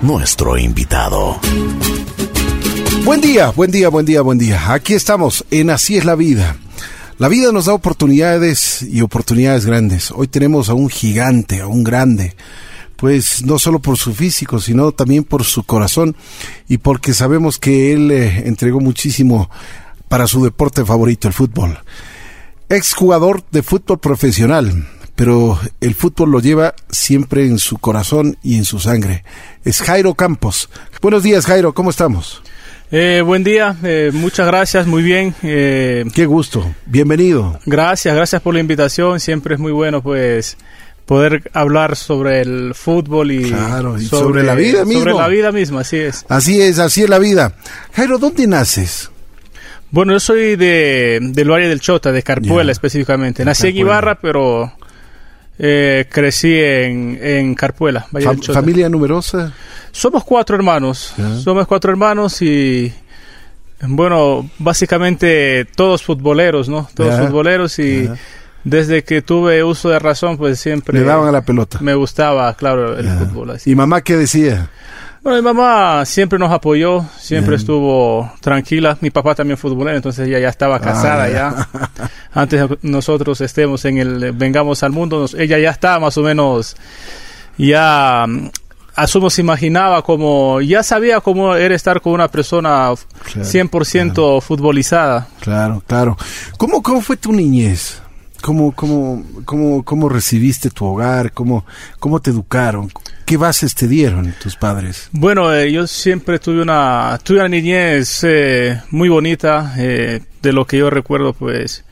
nuestro invitado. Buen día, buen día, buen día, buen día. Aquí estamos en Así es la vida. La vida nos da oportunidades y oportunidades grandes. Hoy tenemos a un gigante, a un grande, pues no solo por su físico, sino también por su corazón y porque sabemos que él eh, entregó muchísimo para su deporte favorito, el fútbol. Ex jugador de fútbol profesional, pero el fútbol lo lleva siempre en su corazón y en su sangre. Es Jairo Campos. Buenos días, Jairo, ¿cómo estamos? Eh, buen día, eh, muchas gracias, muy bien. Eh, Qué gusto, bienvenido. Gracias, gracias por la invitación. Siempre es muy bueno, pues, poder hablar sobre el fútbol y, sobre, la vida misma. Sobre la vida misma, así es. Así es, así es la vida. Jairo, ¿dónde naces? Bueno, yo soy de, del Valle del Chota, de Carpuela específicamente. Nací en Ibarra, pero crecí en, en Carpuela, Valle del. ¿Familia numerosa? Somos cuatro hermanos. Somos cuatro hermanos y bueno, básicamente todos futboleros, ¿no? Todos futboleros y desde que tuve uso de razón, pues siempre... Le daban a la pelota. Me gustaba, claro, el fútbol. Así. ¿Y mamá qué decía? Bueno, mi mamá siempre nos apoyó, siempre estuvo tranquila. Mi papá también futbolero, entonces ella ya estaba casada ah, ya. Antes nosotros estemos en el Vengamos al Mundo, ella ya estaba más o menos ya asumo se imaginaba como, ya sabía cómo era estar con una persona 100% futbolizada. Claro, claro. ¿Cómo, ¿Cómo fue tu niñez? ¿Cómo, cómo, cómo, cómo recibiste tu hogar? ¿Cómo, ¿Cómo te educaron? ¿Qué bases te dieron tus padres? Bueno, eh, yo siempre tuve una, tuve una niñez eh, muy bonita. Eh, de lo que yo recuerdo, pues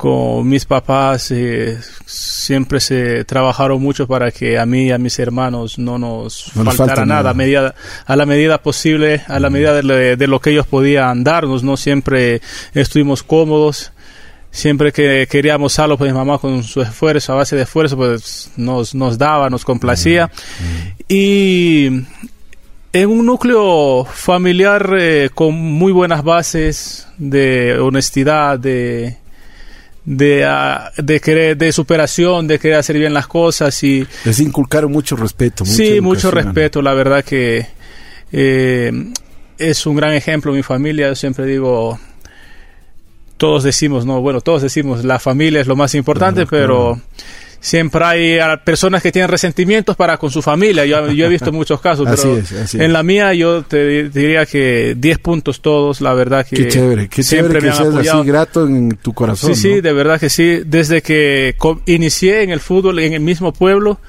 con mis papás eh, siempre se trabajaron mucho para que a mí y a mis hermanos no nos faltara nada, A, medida, a la medida posible, a la medida de, lo que ellos podían darnos, no siempre estuvimos cómodos. Siempre que queríamos algo, pues mi mamá con su esfuerzo, a base de esfuerzo, pues nos, nos daba, nos complacía. Y en un núcleo familiar eh, con muy buenas bases de honestidad, de, de, uh, de, querer, de superación, de querer hacer bien las cosas y... Les inculcaron mucho respeto. sí, mucho respeto, la verdad que eh, es un gran ejemplo mi familia, yo siempre digo, todos decimos, no, bueno, todos decimos, la familia es lo más importante, pero siempre hay personas que tienen resentimientos para con su familia. Yo, he visto muchos casos, pero en la mía yo te, diría que 10 puntos todos, la verdad que... Qué chévere, qué chévere que seas así grato en tu corazón. Sí, sí, de verdad que sí. Desde que inicié en el fútbol en el mismo pueblo,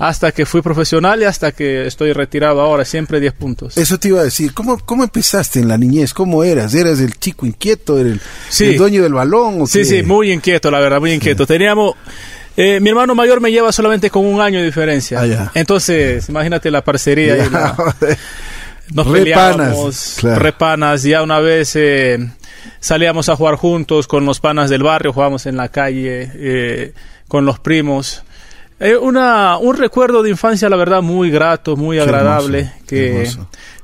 hasta que fui profesional y hasta que estoy retirado ahora, siempre 10 puntos. Eso te iba a decir, ¿cómo, cómo empezaste en la niñez? ¿Cómo eras? ¿Eras el chico inquieto? ¿Eres el, dueño del balón? sí, sí, muy inquieto, la verdad, muy inquieto. Teníamos eh, mi hermano mayor me lleva solamente con un año de diferencia. Ah, Entonces, imagínate la parcería. Y nos peleábamos, repanas. Ya una vez eh, salíamos a jugar juntos con los panas del barrio, jugábamos en la calle eh, con los primos. Eh, una, un recuerdo de infancia, la verdad, muy grato, muy agradable, que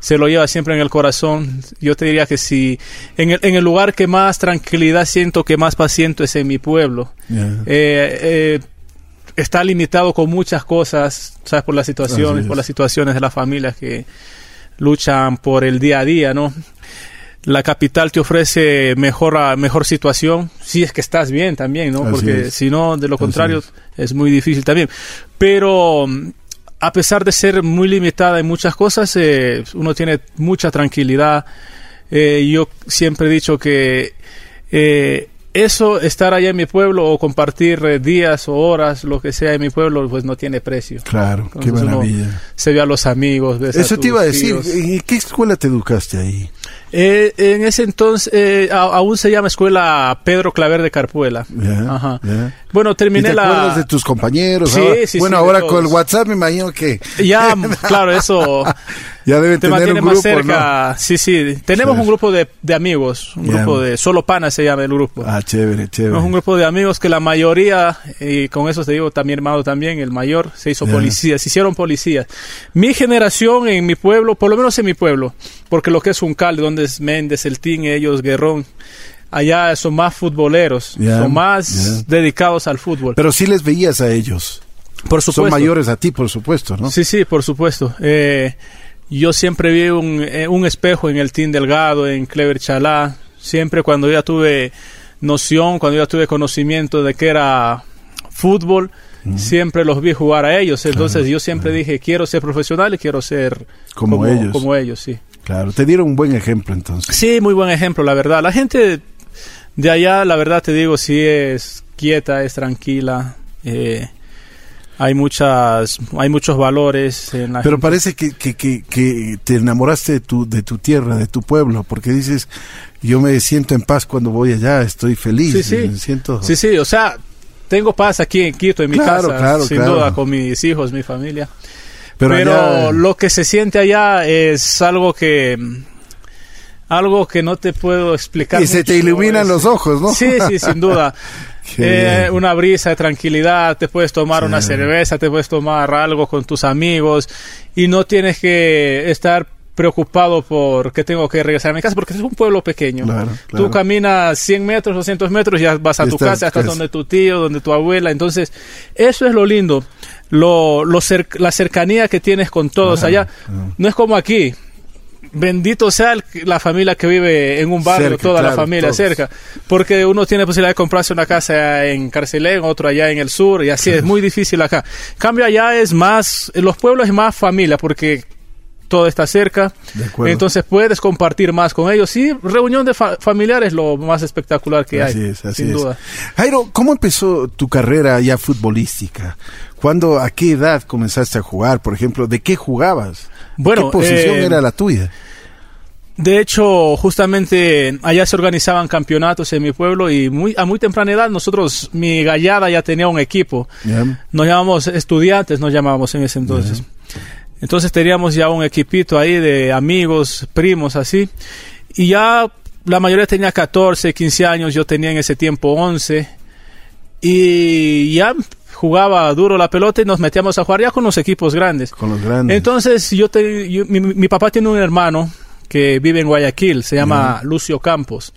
se lo lleva siempre en el corazón. Yo te diría que si en el, en el lugar que más tranquilidad siento, que más paz siento es en mi pueblo. Eh, eh, está limitado con muchas cosas, ¿sabes? Por las situaciones, por las situaciones de las familias que luchan por el día a día, ¿no? La capital te ofrece mejor, mejor situación, si es que estás bien también, ¿no? Porque si no, de lo contrario, es. muy difícil también. Pero a pesar de ser muy limitada en muchas cosas, eh, uno tiene mucha tranquilidad. Eh, yo siempre he dicho que eh, eso, estar allá en mi pueblo o compartir días o horas, lo que sea en mi pueblo, pues no tiene precio. Claro, qué maravilla. Se ve a los amigos. Eso te iba a decir, ¿en qué escuela te educaste ahí? Eh, en ese entonces eh, aún se llama Escuela Pedro Claver de Carpuela. Ajá. Bueno, terminé ¿Y te acuerdas de tus compañeros? Sí, sí, bueno, ahora con el WhatsApp me imagino que... Ya, claro, eso... ya deben te tener un grupo, más cerca. Sí, sí. Tenemos un grupo de, de amigos, un grupo de... Solo Pana se llama el grupo. Ah, chévere, chévere. Es un grupo de amigos que la mayoría, y con eso te digo, también hermano también, el mayor, se hizo policía, se hicieron policías. Mi generación en mi pueblo, por lo menos en mi pueblo, porque lo que es un cal, donde es Méndez, El Tín, ellos, Guerrón, allá son más futboleros, son más dedicados al fútbol. Pero sí les veías a ellos. Por supuesto. Son mayores a ti, por supuesto, ¿no? Sí, sí, por supuesto. Eh, yo siempre vi un, eh, un, espejo en el Team Delgado, en Clever Chalá. Siempre cuando ya tuve noción, cuando ya tuve conocimiento de que era fútbol, siempre los vi jugar a ellos. Entonces yo siempre dije, quiero ser profesional y quiero ser como, ellos. Como ellos, sí. Claro, te dieron un buen ejemplo entonces. Sí, muy buen ejemplo, la verdad. La gente de allá, la verdad te digo, sí es quieta, es tranquila. Eh, hay muchas hay muchos valores en la pero parece que, que, que, te enamoraste de tu de tu tierra de tu pueblo porque dices yo me siento en paz cuando voy allá estoy feliz sí sí me siento sí sí o sea tengo paz aquí en Quito en mi casa sin duda con mis hijos mi familia pero, lo que se siente allá es algo que algo que no te puedo explicar. Y se te iluminan los ojos, ¿no? Sí, sí, sin duda. Eh, una brisa de tranquilidad, te puedes tomar una cerveza, te puedes tomar algo con tus amigos y no tienes que estar preocupado por que tengo que regresar a mi casa porque es un pueblo pequeño. Tú caminas 100 metros, 200 metros, ya vas a tu casa, estás donde tu tío, donde tu abuela. Entonces, eso es lo lindo, lo, lo la cercanía que tienes con todos allá. No es como aquí, bendito sea la familia que vive en un barrio, toda la familia cerca, porque uno tiene posibilidad de comprarse una casa en Carcelén, otro allá en el sur, y así es muy difícil acá. Cambio allá es más, en los pueblos es más familia, porque todo está cerca, entonces puedes compartir más con ellos. Sí, reunión de familiares lo más espectacular que hay, sin duda. Jairo, ¿cómo empezó tu carrera ya futbolística? ¿Cuándo, a qué edad comenzaste a jugar? Por ejemplo, ¿de qué jugabas? Bueno, ¿Qué posición eh, era la tuya? De hecho, justamente allá se organizaban campeonatos en mi pueblo y muy, a muy temprana edad nosotros, mi gallada ya tenía un equipo. Nos llamamos estudiantes, nos llamábamos en ese entonces. Entonces teníamos ya un equipito ahí de amigos, primos, así. Y ya la mayoría tenía 14, 15 años, yo tenía en ese tiempo 11. Y ya jugaba duro la pelota y nos metíamos a jugar ya con los equipos grandes. Con los grandes. Entonces yo, mi, papá tiene un hermano que vive en Guayaquil, se llama Lucio Campos.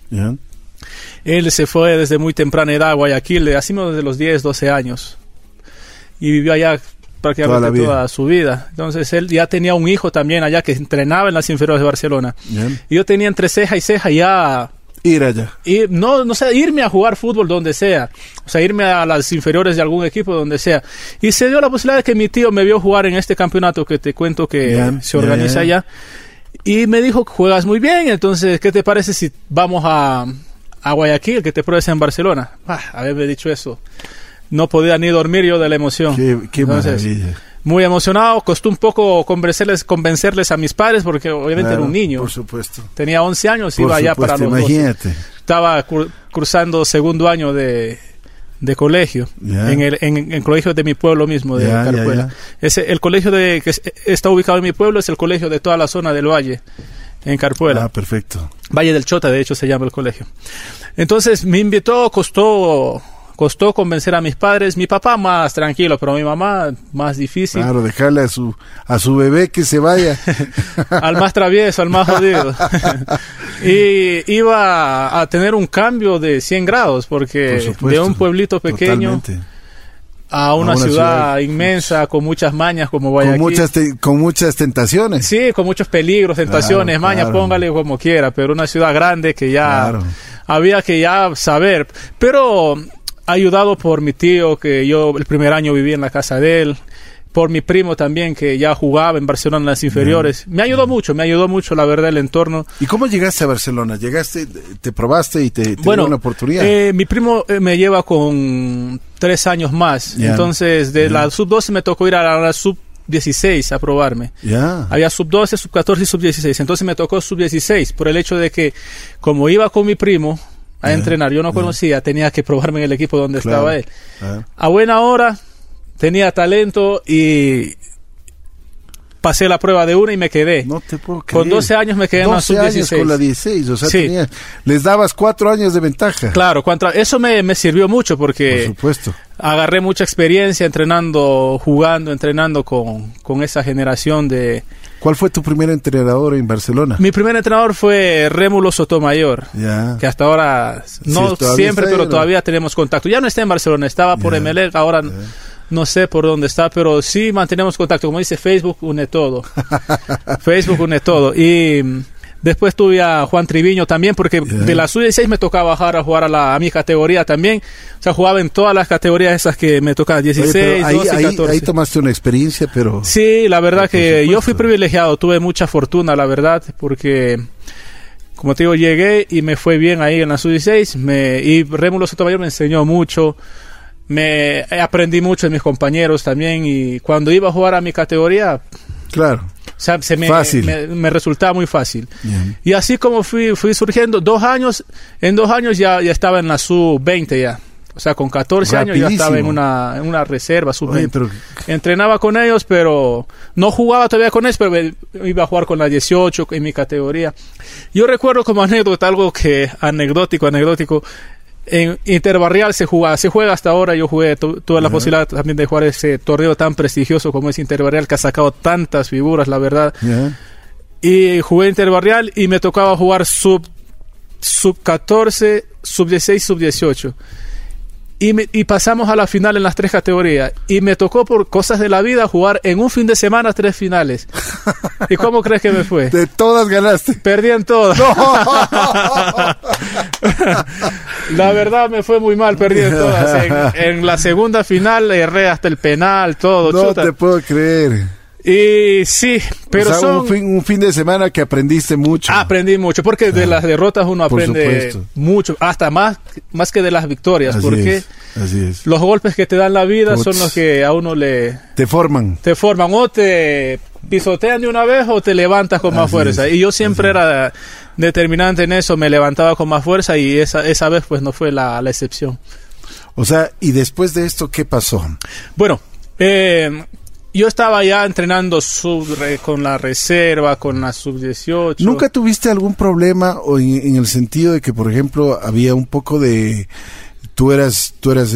Él se fue desde muy temprana edad a Guayaquil, así desde los 10, 12 años. Y vivió allá prácticamente toda, su vida. Entonces él ya tenía un hijo también allá que entrenaba en las inferiores de Barcelona. Y yo tenía entre ceja y ceja ya Ir allá. Y no, no sé, irme a jugar fútbol donde sea. O sea, irme a las inferiores de algún equipo donde sea. Y se dio la posibilidad de que mi tío me vio jugar en este campeonato que te cuento que se organiza allá. Y me dijo, juegas muy bien, entonces, ¿qué te parece si vamos a, a Guayaquil, que te pruebes en Barcelona? Ah, haberme dicho eso. No podía ni dormir yo de la emoción. Qué, maravilla. Muy emocionado, costó un poco convencerles, convencerles a mis padres porque obviamente era un niño. Por supuesto. Tenía 11 años, iba allá para los imagínate. Estaba cruzando segundo año de, de colegio, en, el, en, el colegio de mi pueblo mismo, de Carpuela. Ese, el colegio de, que está ubicado en mi pueblo es el colegio de toda la zona del valle, en Carpuela. Ah, perfecto. Valle del Chota, de hecho, se llama el colegio. Entonces me invitó, costó costó convencer a mis padres. Mi papá más tranquilo, pero mi mamá más difícil. Claro, dejarle a su, a su bebé que se vaya. al más travieso, al más jodido. y iba a tener un cambio de 100 grados, porque de un pueblito pequeño... A una, ciudad, inmensa con muchas mañas como Guayaquil. Con muchas, con muchas tentaciones. Sí, con muchos peligros, tentaciones, mañas, póngale como quiera, pero una ciudad grande que ya había que ya saber. Pero ayudado por mi tío, que yo el primer año viví en la casa de él, por mi primo también, que ya jugaba en Barcelona en las inferiores. Me ayudó mucho, me ayudó mucho, la verdad, el entorno. ¿Y cómo llegaste a Barcelona? ¿Llegaste, te probaste y te, te bueno, una oportunidad? Eh, mi primo eh, me lleva con tres años más. Entonces, de la sub-12 me tocó ir a la sub 16 a probarme. Había sub 12, sub 14 y sub 16. Entonces me tocó sub 16 por el hecho de que como iba con mi primo, a entrenar. Yo no conocía, tenía que probarme en el equipo donde estaba él. A buena hora, tenía talento y pasé la prueba de una y me quedé. No te puedo creer. Con 12 años me quedé en la sub-16. con la 16, o sea, les dabas cuatro años de ventaja. Claro, eso me, me, sirvió mucho porque Por supuesto. agarré mucha experiencia entrenando, jugando, entrenando con, con esa generación de, ¿Cuál fue tu primer entrenador en Barcelona? Mi primer entrenador fue Rémulo Sotomayor, que hasta ahora, no siempre, pero todavía tenemos contacto. Ya no está en Barcelona, estaba por yeah. ahora No sé por dónde está, pero sí mantenemos contacto. Como dice Facebook, une todo. Facebook une todo. Y después tuve a Juan Triviño también, porque de la sub-16 me tocaba bajar a jugar a, la, a mi categoría también. O sea, jugaba en todas las categorías esas que me tocaban, 16, ahí, 12, 14. Ahí, tomaste una experiencia, pero... Sí, la verdad que yo fui privilegiado, tuve mucha fortuna, la verdad, porque como te digo, llegué y me fue bien ahí en la sub-16. Me, y Rémulo Sotomayor me enseñó mucho. Me aprendí mucho de mis compañeros también. Y cuando iba a jugar a mi categoría. Claro. se me, Me, resultaba muy fácil. Y así como fui, fui surgiendo, dos años, en dos años ya, ya estaba en la sub-20 ya. O sea, con 14 años ya estaba en una, en una reserva sub pero... Entrenaba con ellos, pero no jugaba todavía con ellos, pero iba a jugar con la 18 en mi categoría. Yo recuerdo como anécdota, algo que anecdótico, anecdótico, en Interbarrial se juega, se juega hasta ahora, yo jugué, tuve la posibilidad también de jugar ese torneo tan prestigioso como es Interbarrial, que ha sacado tantas figuras, la verdad. Y jugué Interbarrial y me tocaba jugar sub, sub 14, sub 16, sub 18. Y, pasamos a la final en las tres categorías. Y me tocó por cosas de la vida jugar en un fin de semana tres finales. ¿Y cómo crees que me fue? De todas ganaste. Perdí en todas. la verdad me fue muy mal, perdí en todas. En, la segunda final erré hasta el penal, todo. No te puedo creer. Y sí, pero un, fin, de semana que aprendiste mucho. Aprendí mucho, porque de las derrotas uno aprende mucho, hasta más, más que de las victorias, porque los golpes que te dan la vida son los que a uno le... Te forman. Te forman, o te pisotean de una vez o te levantas con más fuerza. y yo siempre era determinante en eso, me levantaba con más fuerza y esa, esa vez pues no fue la, la excepción. O sea, y después de esto, ¿qué pasó? Bueno, eh, yo estaba ya entrenando sub, con la reserva, con la sub-18. ¿Nunca tuviste algún problema o en, el sentido de que, por ejemplo, había un poco de... Tú eras, tú eras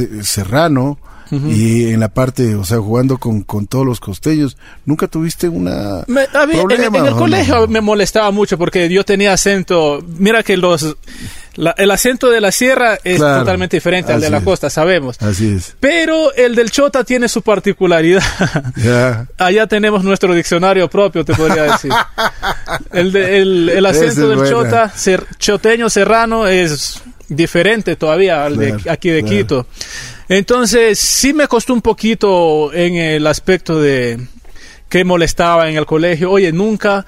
y en la parte, o sea, jugando con, con todos los costellos, ¿nunca tuviste una... problema, en, el colegio me molestaba mucho porque yo tenía acento... Mira que los el acento de la sierra es totalmente diferente al de la costa, sabemos. Así es. Pero el del Chota tiene su particularidad. Allá tenemos nuestro diccionario propio, te podría decir. el, el, acento del Chota, choteño serrano, es diferente todavía al de aquí de Quito. Entonces, sí me costó un poquito en el aspecto de que molestaba en el colegio. Oye, nunca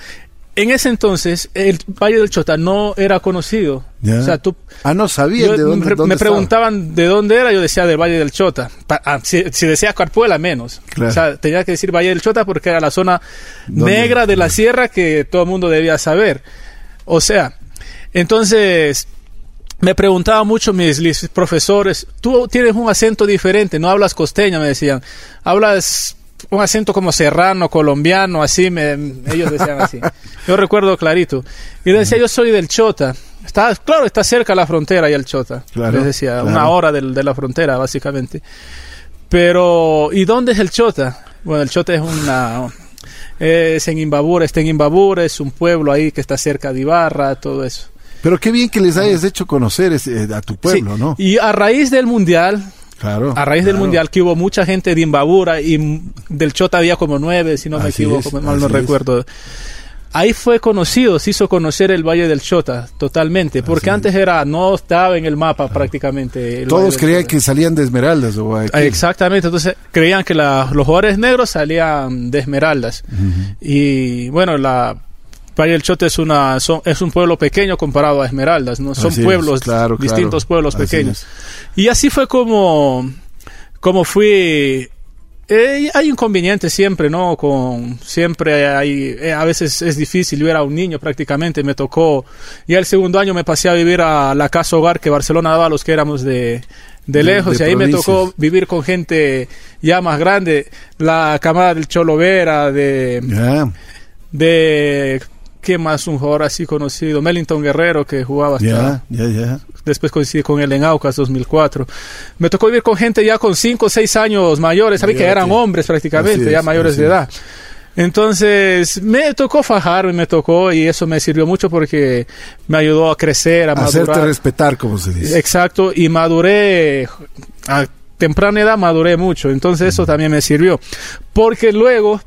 en ese entonces el Valle del Chota no era conocido. O sea, tú, ah, no sabía de dónde, Me preguntaban de dónde era, yo decía del Valle del Chota. Ah, si, decía Carpuela, menos. O sea, tenía que decir Valle del Chota porque era la zona negra de la sierra que todo el mundo debía saber. O sea, entonces me preguntaban mucho mis profesores, tú tienes un acento diferente, no hablas costeño, me decían, hablas un acento como serrano, colombiano, así, me, ellos decían así. Yo recuerdo clarito. Y les decía, yo soy del Chota. Está, claro, está cerca la frontera y el Chota. les decía, una hora de la frontera, básicamente. Pero, ¿y dónde es el Chota? Bueno, el Chota es una... Es en Imbabura, está en Imbabura, es un pueblo ahí que está cerca de Ibarra, todo eso. Pero qué bien que les hayas hecho conocer eh, a tu pueblo, ¿no? Y a raíz del Mundial, a raíz del mundial que hubo mucha gente de Imbabura y del Chota había como nueve, si no me equivoco, mal no recuerdo. Ahí fue conocido, se hizo conocer el Valle del Chota totalmente, porque antes era no estaba en el mapa prácticamente. Todos creían que salían de Esmeraldas. O Exactamente, entonces creían que los jugadores negros salían de Esmeraldas. Y bueno, la Valle del Chota es, una, es un pueblo pequeño comparado a Esmeraldas, ¿no? Son pueblos, distintos pueblos pequeños. Y así fue como, como fui eh, hay inconvenientes siempre, ¿no? Con siempre hay eh, a veces es difícil ver a un niño prácticamente. Me tocó ya el segundo año me pasé a vivir a la casa hogar que Barcelona daba a los que éramos de, de lejos y ahí me tocó vivir con gente ya más grande, la camada del Cholo Vera, de de ¿Qué más un jugador así conocido? Mellington Guerrero, que jugaba hasta... Después coincidí con él en Aucas 2004. Me tocó vivir con gente ya con 5 o 6 años mayores, sabía que eran hombres prácticamente, ya mayores de edad. Entonces me tocó fajarme, me tocó y eso me sirvió mucho porque me ayudó a crecer, a Hacerte respetar, como se dice. Exacto, y maduré a temprana edad maduré mucho, entonces eso también me sirvió. Porque luego,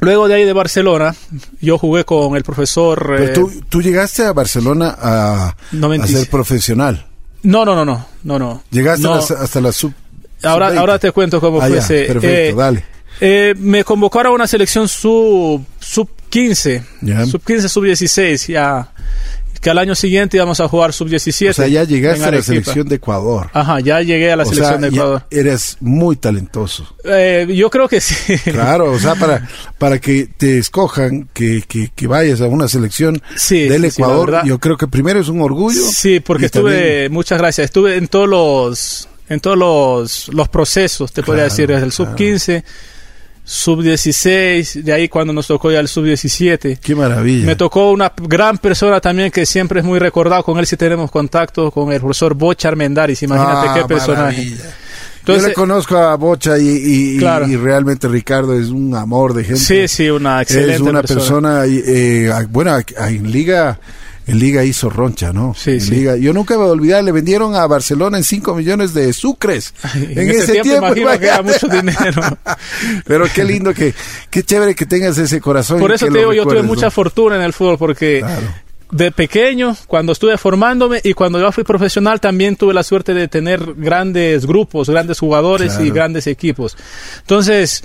luego de ahí de Barcelona, yo jugué con el profesor... Eh, tú, llegaste a Barcelona a, ser profesional. No, no, no, no, no, no. Llegaste hasta la sub... Ahora, ahora te cuento cómo ah, fue ese. Perfecto, eh, dale. Eh, me convocaron a una selección sub, sub 15, sub 15, sub 16, ya que al año siguiente íbamos a jugar sub-17. O sea, ya llegaste a la selección de Ecuador. Ajá, ya llegué a la selección de Ecuador. eres muy talentoso. Eh, yo creo que sí. Claro, o sea, para, para que te escojan, que, que, vayas a una selección del Ecuador, yo creo que primero es un orgullo. Sí, porque estuve, muchas gracias, estuve en todos los, en todos los, los procesos, te podría decir, desde el sub-15 sub-16, de ahí cuando nos tocó ya el sub-17. Qué maravilla. Me tocó una gran persona también que siempre es muy recordado, con él si tenemos contacto, con el profesor Bocha Armendaris, imagínate ah, qué personaje. Yo le conozco a Bocha y, realmente Ricardo es un amor de gente. Sí, sí, una excelente Es una persona, eh, bueno, en Liga en Liga hizo roncha, ¿no? Sí, sí. Liga. Yo nunca me voy a olvidar, le vendieron a Barcelona en 5 millones de sucres. en, ese, tiempo, imagino que era mucho dinero. Pero qué lindo que, qué chévere que tengas ese corazón. Por eso te digo, yo tuve mucha fortuna en el fútbol porque de pequeño, cuando estuve formándome y cuando yo fui profesional, también tuve la suerte de tener grandes grupos, grandes jugadores y grandes equipos. Entonces,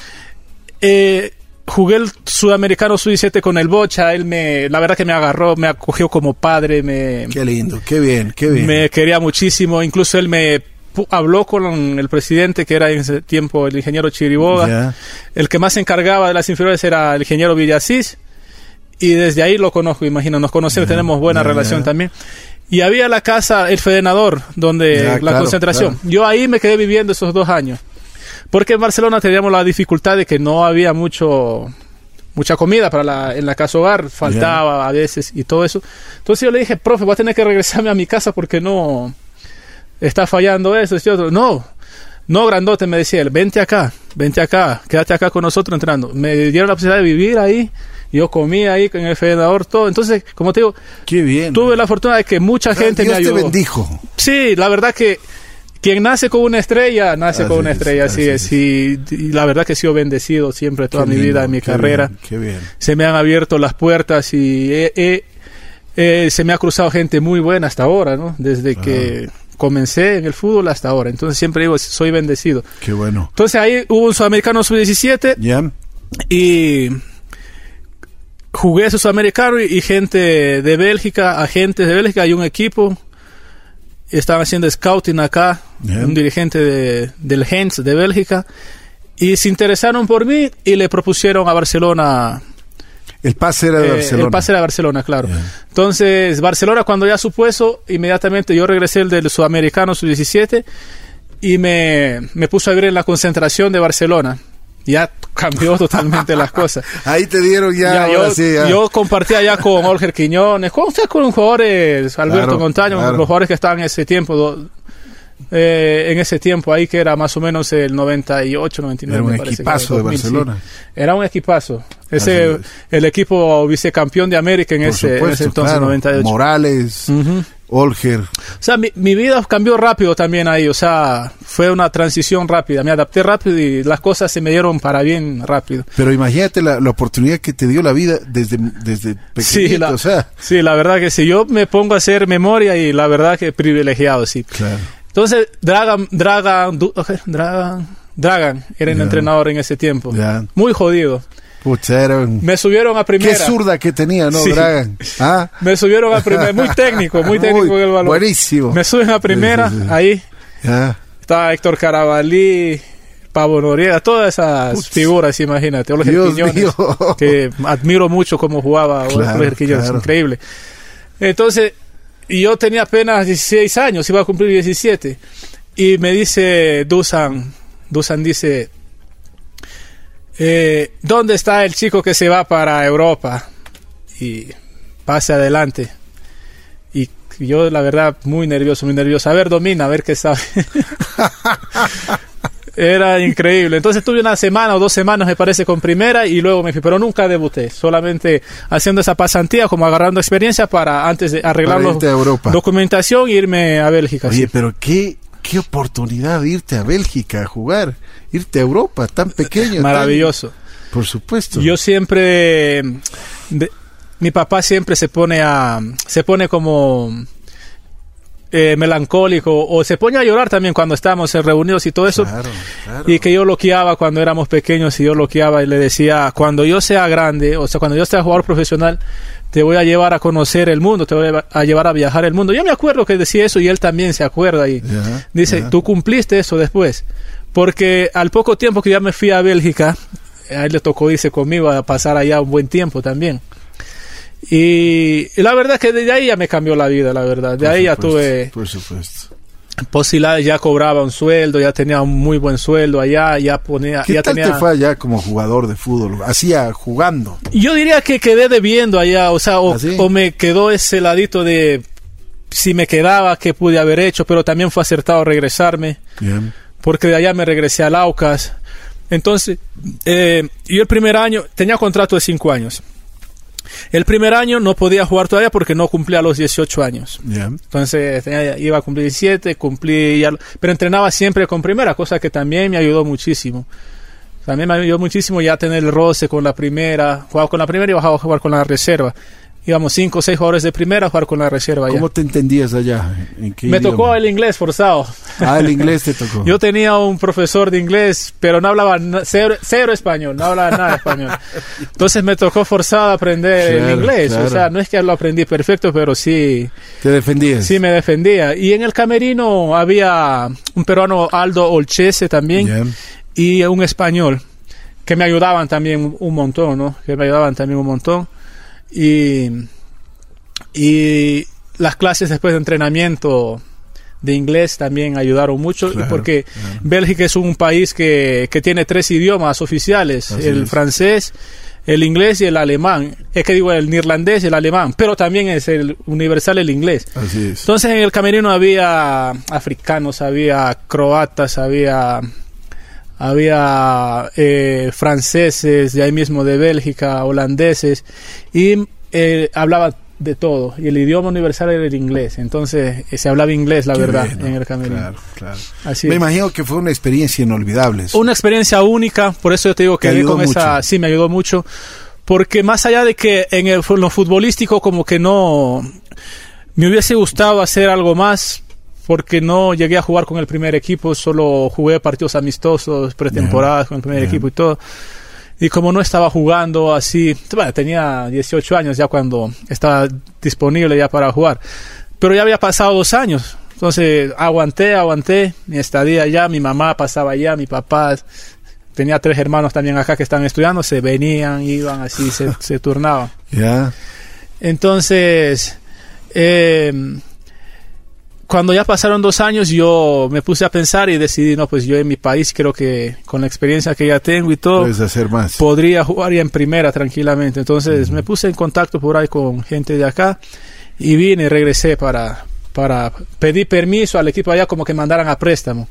eh, jugué el sudamericano sub-17 con el Bocha, él me, la verdad que me agarró, me acogió como padre, me... Qué lindo, qué bien, qué bien. Me quería muchísimo, incluso él me habló con el presidente, que era en ese tiempo el ingeniero Chiriboga, el que más se encargaba de las inferiores era el ingeniero Villasís, y desde ahí lo conozco, imagino, nos conocemos, tenemos buena relación también. Y había la casa, el Fedenador, donde la concentración. Yo ahí me quedé viviendo esos dos años. Porque en Barcelona teníamos la dificultad de que no había mucho mucha comida para la, en la casa hogar, faltaba a veces y todo eso. Entonces yo le dije, profe, voy a tener que regresarme a mi casa porque no está fallando eso, y otro. No, no, grandote, me decía él, vente acá, vente acá, quédate acá con nosotros entrando. Me dieron la posibilidad de vivir ahí, yo comía ahí con el federador, todo. Entonces, como te digo, Qué bien, tuve la fortuna de que mucha gente me ayudó. te bendijo. Sí, la verdad que quien nace con una estrella, nace con una estrella, así, es. Y, la verdad que he sido bendecido siempre toda mi vida, en mi carrera. qué bien. Se me han abierto las puertas y se me ha cruzado gente muy buena hasta ahora, ¿no? Desde que comencé en el fútbol hasta ahora. Entonces siempre digo, soy bendecido. Qué bueno. Entonces ahí hubo un sudamericano sub-17. Ya. Y jugué ese sudamericano y, y, gente de Bélgica, agentes de Bélgica, hay un equipo estaba haciendo scouting acá, un dirigente de, del Gens de Bélgica, y se interesaron por mí y le propusieron a Barcelona. El pase era de eh, Barcelona. El pase era de Barcelona, claro. Entonces, Barcelona, cuando ya supuso, inmediatamente yo regresé el del Sudamericano Sub-17 y me, me puso a ver en la concentración de Barcelona ya cambió totalmente las cosas. Ahí te dieron ya. yo, compartía ya con Olger Quiñones, con, con jugadores, Alberto Montaño, los jugadores que estaban en ese tiempo, eh, en ese tiempo ahí que era más o menos el 98, 99. Era un equipazo de Barcelona. Era un equipazo. Ese, el equipo vicecampeón de América en, ese, entonces, 98. Morales. Olger. O sea, mi, vida cambió rápido también ahí, o sea, fue una transición rápida, me adapté rápido y las cosas se me dieron para bien rápido. Pero imagínate la, oportunidad que te dio la vida desde, desde pequeñito, sí, la, o sea. Sí, la verdad que sí, yo me pongo a hacer memoria y la verdad que privilegiado, sí. Claro. Entonces, Dragan, Dragan, Dragan, Dragan era el entrenador en ese tiempo. Muy jodido me subieron a primera. Qué zurda que tenía, ¿no, Dragan? ¿Ah? Me subieron a primera. Muy técnico, muy técnico el balón. Buenísimo. Me suben a primera, ahí. Estaba Héctor Carabalí, Pablo Noriega, todas esas figuras, imagínate. que admiro mucho cómo jugaba claro, increíble. Entonces, yo tenía apenas 16 años, iba a cumplir 17. Y me dice Dusan, Dusan dice, eh, ¿dónde está el chico que se va para Europa? Y pase adelante. Y yo, la verdad, muy nervioso, muy nervioso. A ver, domina, a ver qué sabe. Era increíble. Entonces tuve una semana o dos semanas, me parece, con primera y luego me fui, pero nunca debuté. Solamente haciendo esa pasantía, como agarrando experiencia para antes de arreglar la documentación e irme a Bélgica. Oye, pero qué qué oportunidad irte a Bélgica a jugar, irte a Europa, tan pequeño. Maravilloso. por supuesto. Yo siempre, mi papá siempre se pone a, se pone como eh, melancólico o se pone a llorar también cuando estábamos reunidos y todo eso. Y que yo loqueaba cuando éramos pequeños y yo loqueaba y le decía, cuando yo sea grande, o sea, cuando yo sea jugador profesional, te voy a llevar a conocer el mundo, te voy a llevar a viajar el mundo. Yo me acuerdo que decía eso y él también se acuerda y dice, tú cumpliste eso después. Porque al poco tiempo que ya me fui a Bélgica, a él le tocó irse conmigo a pasar allá un buen tiempo también. Y, la verdad que desde ahí ya me cambió la vida, la verdad. De ahí ya tuve... Por supuesto. Posibilidades, ya cobraba un sueldo, ya tenía un muy buen sueldo allá, ya ponía... ¿Qué ya tal tenía... te fue allá como jugador de fútbol? Hacía jugando. Yo diría que quedé debiendo allá, o sea, o, ¿Ah, me quedó ese ladito de si me quedaba, qué pude haber hecho, pero también fue acertado regresarme. Bien. Porque de allá me regresé al Aucas. Entonces, eh, yo el primer año tenía contrato de cinco años. El primer año no podía jugar todavía porque no cumplía los 18 años. Entonces iba a cumplir 17, cumplí, ya, pero entrenaba siempre con primera, cosa que también me ayudó muchísimo. También me ayudó muchísimo ya tener el roce con la primera, jugaba con la primera y bajaba a jugar con la reserva íbamos cinco o seis jugadores de primera a jugar con la reserva. ¿Cómo te entendías allá? Me tocó el inglés forzado. Ah, el inglés te tocó. Yo tenía un profesor de inglés, pero no hablaba cero, español, no hablaba nada español. Entonces me tocó forzado aprender el inglés. O sea, no es que lo aprendí perfecto, pero sí. ¿Te defendías? Sí, me defendía. Y en el camerino había un peruano, Aldo Olchese también, y un español, que me ayudaban también un montón, ¿no? Que me ayudaban también un montón. Y, y las clases después de entrenamiento de inglés también ayudaron mucho porque Bélgica es un país que, que tiene tres idiomas oficiales, el francés, el inglés y el alemán. Es que digo el neerlandés y el alemán, pero también es el universal el inglés. Entonces en el camerino había africanos, había croatas, había había eh, franceses de ahí mismo de Bélgica, holandeses, y eh, hablaba de todo. Y el idioma universal era el inglés. Entonces eh, se hablaba inglés, la verdad, en el. Claro, claro. me imagino que fue una experiencia inolvidable. Una experiencia única, por eso yo te digo que con esa. Sí, me ayudó mucho. Porque más allá de que en el, lo futbolístico, como que no. Me hubiese gustado hacer algo más, porque no llegué a jugar con el primer equipo, solo jugué partidos amistosos, pretemporadas con el primer equipo y todo. Y como no estaba jugando así, tenía 18 años ya cuando estaba disponible ya para jugar, pero ya había pasado dos años. Entonces aguanté, aguanté mi estadía allá, mi mamá pasaba allá, mi papá, tenía tres hermanos también acá que estaban estudiando, se venían, iban así, se, se turnaban. Ya. Entonces, eh, cuando ya pasaron dos años, yo me puse a pensar y decidí, no, pues yo en mi país creo que con la experiencia que ya tengo y todo, hacer más. podría jugar ya en primera tranquilamente. Entonces me puse en contacto por ahí con gente de acá y vine regresé para, para pedir permiso al equipo allá como que mandaran a préstamo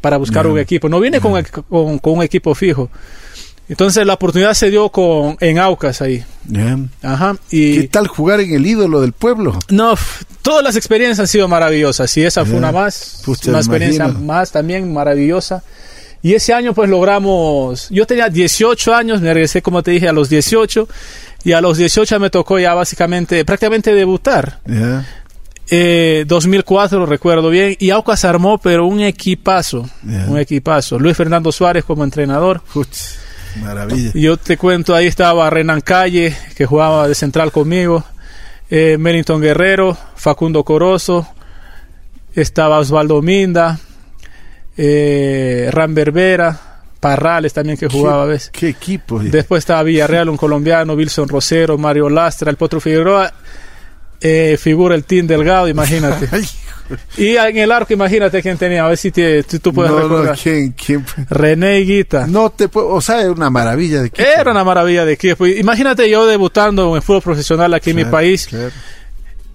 para buscar un equipo. No vine con, con un equipo fijo. Entonces la oportunidad se dio con en Aucas ahí. Ajá. Y ¿Qué tal jugar en el ídolo del pueblo? No, todas las experiencias han sido maravillosas. Y esa fue una más, una experiencia más también maravillosa. Y ese año pues logramos, yo tenía 18 años, me regresé como te dije a los 18 y a los 18 me tocó ya básicamente, prácticamente debutar. Eh, 2004 recuerdo bien y Aucas armó pero un equipazo, un equipazo. Luis Fernando Suárez como entrenador. Maravilla. Yo te cuento, ahí estaba Renan Calle, que jugaba de central conmigo, eh, Guerrero, Facundo Corozo, estaba Osvaldo Minda, eh, Ram Berbera, Parrales también que jugaba, ¿ves? ¿Qué equipo? Después estaba Villarreal, un colombiano, Wilson Rosero, Mario Lastra, el Potro Figueroa, eh, figura el Team Delgado, imagínate. Y en el arco, imagínate quién tenía, a ver si, tú puedes recordar. ¿quién, quién? René Guita. No te puedo, o sea, era una maravilla de equipo. Era una maravilla de equipo. Imagínate yo debutando en fútbol profesional aquí en mi país.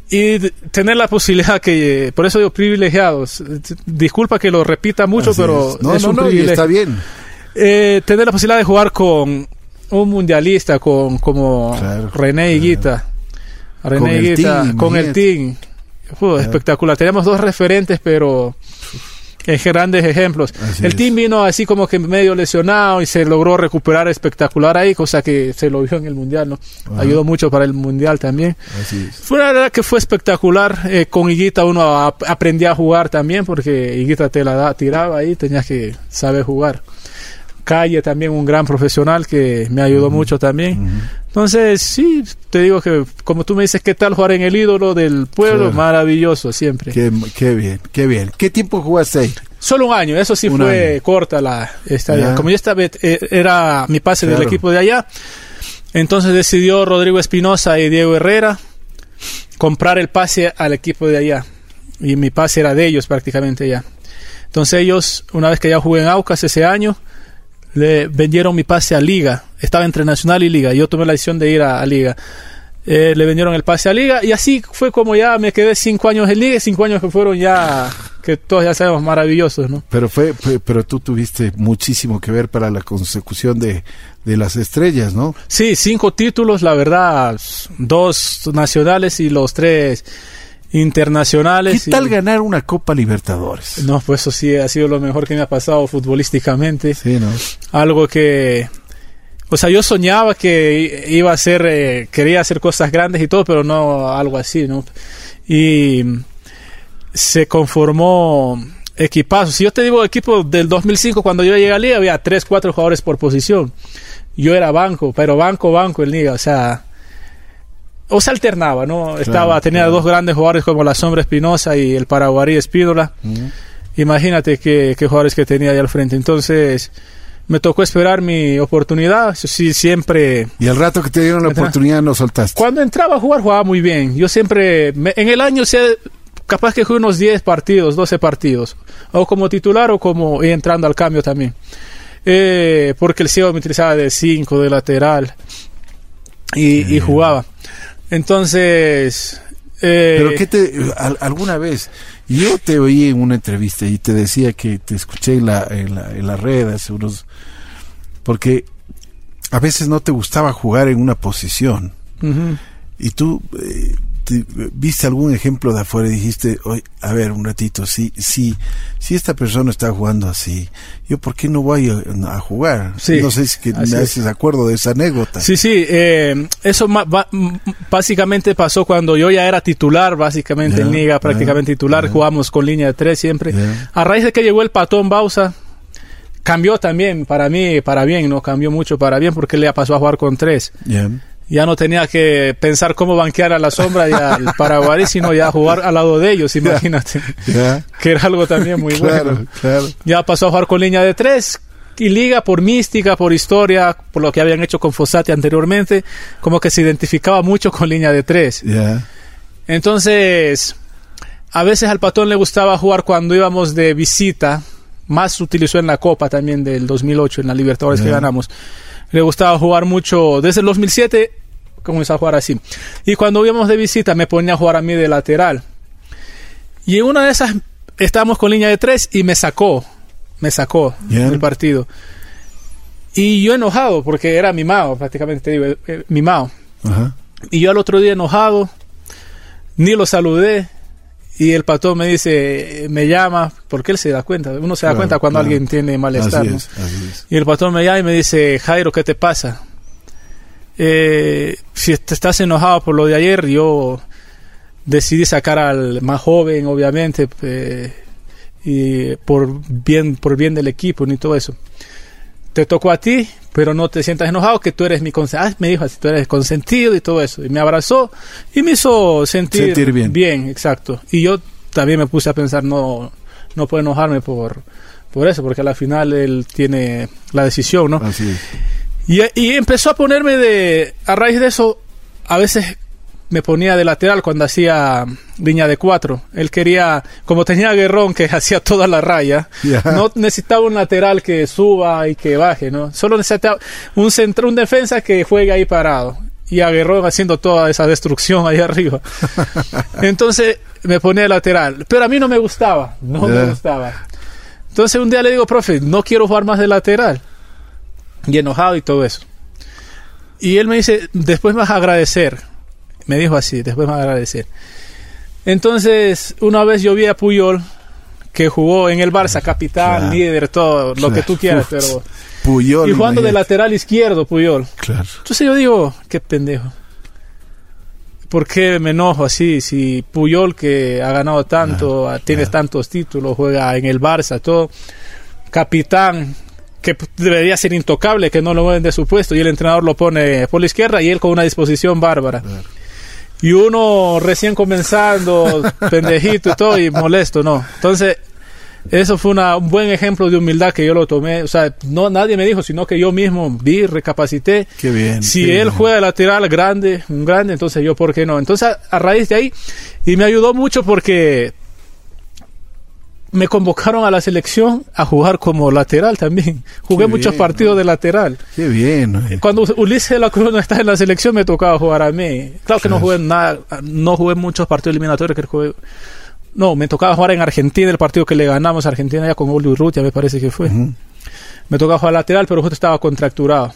Y tener la posibilidad que, por eso digo privilegiados, disculpa que lo repita mucho, pero no, no, no, está bien. Eh, tener la posibilidad de jugar con un mundialista con como René Guita. René Guita, con el team espectacular. Tenemos dos referentes, pero grandes ejemplos. el team vino así como que medio lesionado y se logró recuperar espectacular ahí, cosa que se lo vio en el Mundial, ¿no? Ayudó mucho para el Mundial también. Fue una verdad que fue espectacular. Eh, con Higuita uno aprendía a jugar también, porque Higuita te la da, tiraba ahí, tenías que saber jugar. Calle también un gran profesional que me ayudó mucho también. Entonces, sí, te digo que como tú me dices, ¿qué tal jugar en el ídolo del pueblo? Maravilloso, siempre. Qué, bien, qué bien. ¿Qué tiempo jugaste ahí? Solo un año, eso sí fue corta la estadía. Como ya estaba, eh, era mi pase del equipo de allá, entonces decidió Rodrigo Espinosa y Diego Herrera comprar el pase al equipo de allá. Y mi pase era de ellos prácticamente ya. Entonces ellos, una vez que ya jugué en Aucas ese año, le vendieron mi pase a Liga. Estaba entre Nacional y Liga. Yo tomé la decisión de ir a, Liga. Eh, le vendieron el pase a Liga y así fue como ya me quedé cinco años en Liga, cinco años que fueron ya que todos ya sabemos maravillosos, ¿no? Pero fue, pero tú tuviste muchísimo que ver para la consecución de, de las estrellas, ¿no? Sí, cinco títulos, la verdad, dos nacionales y los tres internacionales. ¿Qué tal ganar una Copa Libertadores? No, pues eso sí ha sido lo mejor que me ha pasado futbolísticamente. Sí, ¿no? Algo que... O sea, yo soñaba que iba a ser, eh, quería hacer cosas grandes y todo, pero no algo así, ¿no? Y se conformó equipazo. Si yo te digo equipo del 2005, cuando yo llegué a Liga, había tres, cuatro jugadores por posición. Yo era banco, pero banco, banco en Liga, o sea o se alternaba, ¿no? Estaba, tenía dos grandes jugadores como la Sombra Espinosa y el Paraguarí Espínola. Imagínate qué, jugadores que tenía ahí al frente. Entonces, me tocó esperar mi oportunidad. Sí, siempre. Y el rato que te dieron la oportunidad no soltaste. Cuando entraba a jugar, jugaba muy bien. Yo siempre, en el año, sé, capaz que jugué unos 10 partidos, 12 partidos. O como titular o como entrando al cambio también. Eh, porque el ciego me utilizaba de 5, de lateral. Y, y jugaba. Entonces... Eh, Pero que te... alguna vez... Yo te oí en una entrevista y te decía que te escuché en la, en la, red hace unos... Porque a veces no te gustaba jugar en una posición. Y tú eh, viste algún ejemplo de afuera y dijiste, a ver, un ratito, si, si, si esta persona está jugando así, yo por qué no voy a, jugar? no sé si que me haces acuerdo de esa anécdota. Sí, sí, eh, eso básicamente pasó cuando yo ya era titular, básicamente en Liga, prácticamente titular, jugamos con línea de tres siempre. A raíz de que llegó el patón Bausa, cambió también para mí, para bien, no cambió mucho para bien porque le pasó a jugar con tres ya no tenía que pensar cómo banquear a la sombra y al Paraguay, sino ya jugar al lado de ellos, imagínate. Que era algo también muy bueno. Ya pasó a jugar con línea de tres y liga por mística, por historia, por lo que habían hecho con Fossati anteriormente, como que se identificaba mucho con línea de tres. Entonces, a veces al patón le gustaba jugar cuando íbamos de visita, más utilizó en la Copa también del 2008, en la Libertadores que ganamos le gustaba jugar mucho. Desde el 2007 comenzó a jugar así. Y cuando íbamos de visita me ponía a jugar a mí de lateral. Y en una de esas estábamos con línea de tres y me sacó. Me sacó del partido. Y yo enojado, porque era mimado, prácticamente digo, eh, mimado. Y yo al otro día enojado, ni lo saludé, y el patrón me dice, me llama, porque él se da cuenta, uno se da cuenta cuando alguien tiene malestar. Y el patrón me llama y me dice, Jairo, ¿qué te pasa? Eh, si te estás enojado por lo de ayer, yo decidí sacar al más joven, obviamente, eh, y por bien, por bien del equipo, ni todo eso. Te tocó a ti, pero no te sientas enojado que tú eres mi consentido. Ah, me dijo así, tú eres consentido y todo eso. Y me abrazó y me hizo sentir, bien. Bien, exacto. Y yo también me puse a pensar, no, no puedo enojarme por, por eso, porque al final él tiene la decisión, ¿no? Así es. Y, y empezó a ponerme de, a raíz de eso, a veces me ponía de lateral cuando hacía línea de cuatro. Él quería, como tenía Guerrón que hacía toda la raya, no necesitaba un lateral que suba y que baje, ¿no? Solo necesitaba un centro, un defensa que juegue ahí parado. Y a Guerrón haciendo toda esa destrucción ahí arriba. Entonces me ponía de lateral. Pero a mí no me gustaba, no me gustaba. Entonces un día le digo, profe, no quiero jugar más de lateral. Y enojado y todo eso. Y él me dice, después me vas a agradecer me dijo así, después me va a agradecer. Entonces, una vez yo vi a Puyol que jugó en el Barça, capitán, líder, todo lo que tú quieras, pero... Puyol. Y jugando de lateral izquierdo, Puyol. Claro. Entonces yo digo, qué pendejo. ¿Por qué me enojo así? Si Puyol, que ha ganado tanto, tiene tantos títulos, juega en el Barça, todo, capitán, que debería ser intocable, que no lo mueven de su puesto, y el entrenador lo pone por la izquierda y él con una disposición bárbara. Y uno recién comenzando, pendejito y todo, y molesto, ¿no? Entonces, eso fue un buen ejemplo de humildad que yo lo tomé. O sea, no nadie me dijo, sino que yo mismo vi, recapacité. Qué bien. Si él juega lateral grande, un grande, entonces yo, ¿por qué no? Entonces, a raíz de ahí, y me ayudó mucho porque me convocaron a la selección a jugar como lateral también. Jugué muchos partidos de lateral. Qué bien. Cuando Ulises de la Cruz no estaba en la selección me tocaba jugar a mí. Claro que no jugué nada, no jugué muchos partidos eliminatorios que jugué. No, me tocaba jugar en Argentina, el partido que le ganamos a Argentina ya con Oli Urrutia, me parece que fue. Me tocaba jugar lateral, pero justo estaba contracturado.